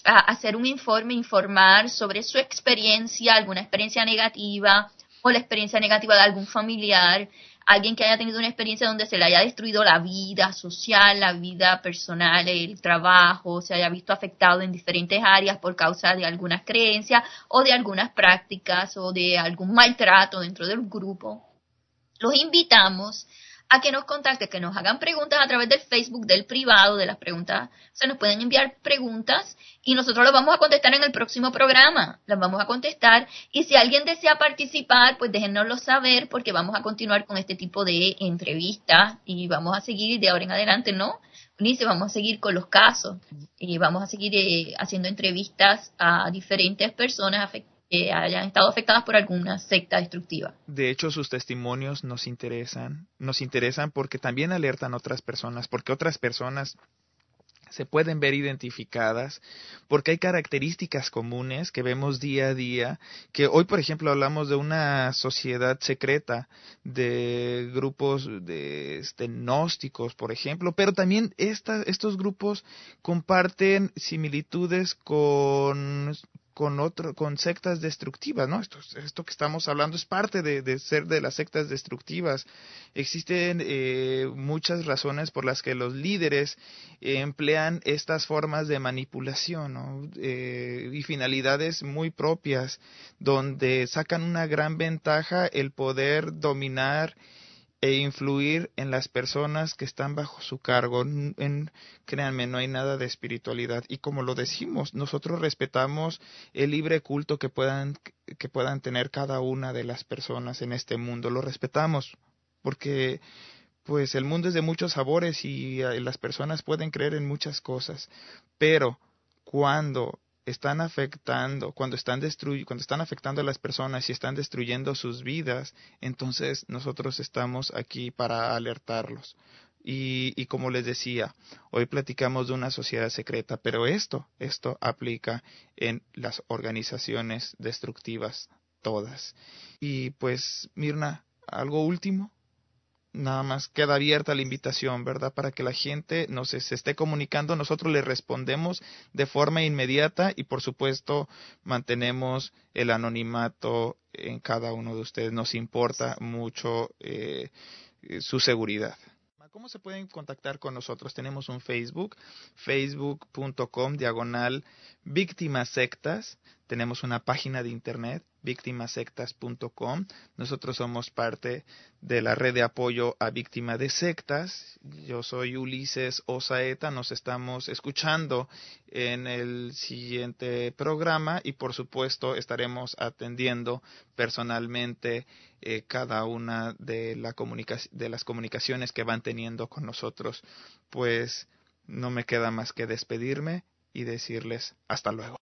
Speaker 4: a hacer un informe, informar sobre su experiencia, alguna experiencia negativa, o la experiencia negativa de algún familiar, alguien que haya tenido una experiencia donde se le haya destruido la vida social, la vida personal, el trabajo, se haya visto afectado en diferentes áreas por causa de algunas creencias o de algunas prácticas o de algún maltrato dentro del grupo. Los invitamos a que nos contacten, que nos hagan preguntas a través del Facebook, del privado, de las preguntas. Se nos pueden enviar preguntas y nosotros las vamos a contestar en el próximo programa. Las vamos a contestar y si alguien desea participar, pues déjennoslo saber porque vamos a continuar con este tipo de entrevistas y vamos a seguir de ahora en adelante, ¿no? Unice, vamos a seguir con los casos y vamos a seguir eh, haciendo entrevistas a diferentes personas afectadas que hayan estado afectadas por alguna secta destructiva.
Speaker 1: De hecho, sus testimonios nos interesan, nos interesan porque también alertan a otras personas, porque otras personas se pueden ver identificadas porque hay características comunes que vemos día a día, que hoy por ejemplo hablamos de una sociedad secreta, de grupos de este, gnósticos, por ejemplo, pero también estos grupos comparten similitudes con con otro, con sectas destructivas, ¿no? Esto, esto que estamos hablando es parte de, ser de las sectas destructivas. Existen eh, muchas razones por las que los líderes emplean estas formas de manipulación, ¿no? Eh, y finalidades muy propias, donde sacan una gran ventaja el poder dominar e influir en las personas que están bajo su cargo. En, créanme, no hay nada de espiritualidad. Y como lo decimos, nosotros respetamos el libre culto que puedan, que puedan tener cada una de las personas en este mundo. Lo respetamos porque pues el mundo es de muchos sabores y eh, las personas pueden creer en muchas cosas. Pero cuando están afectando, cuando están cuando están afectando a las personas y están destruyendo sus vidas, entonces nosotros estamos aquí para alertarlos. Y, y, como les decía, hoy platicamos de una sociedad secreta, pero esto, esto aplica en las organizaciones destructivas todas. Y pues, Mirna, ¿algo último? Nada más queda abierta la invitación, ¿verdad? Para que la gente nos se esté comunicando, nosotros le respondemos de forma inmediata y por supuesto mantenemos el anonimato en cada uno de ustedes. Nos importa mucho eh, su seguridad. ¿Cómo se pueden contactar con nosotros? Tenemos un Facebook, facebook.com diagonal víctimas sectas. Tenemos una página de internet, víctimasectas.com. Nosotros somos parte de la red de apoyo a víctimas de sectas. Yo soy Ulises Osaeta. Nos estamos escuchando en el siguiente programa y por supuesto estaremos atendiendo personalmente eh, cada una de, la de las comunicaciones que van teniendo con nosotros. Pues no me queda más que despedirme y decirles hasta luego.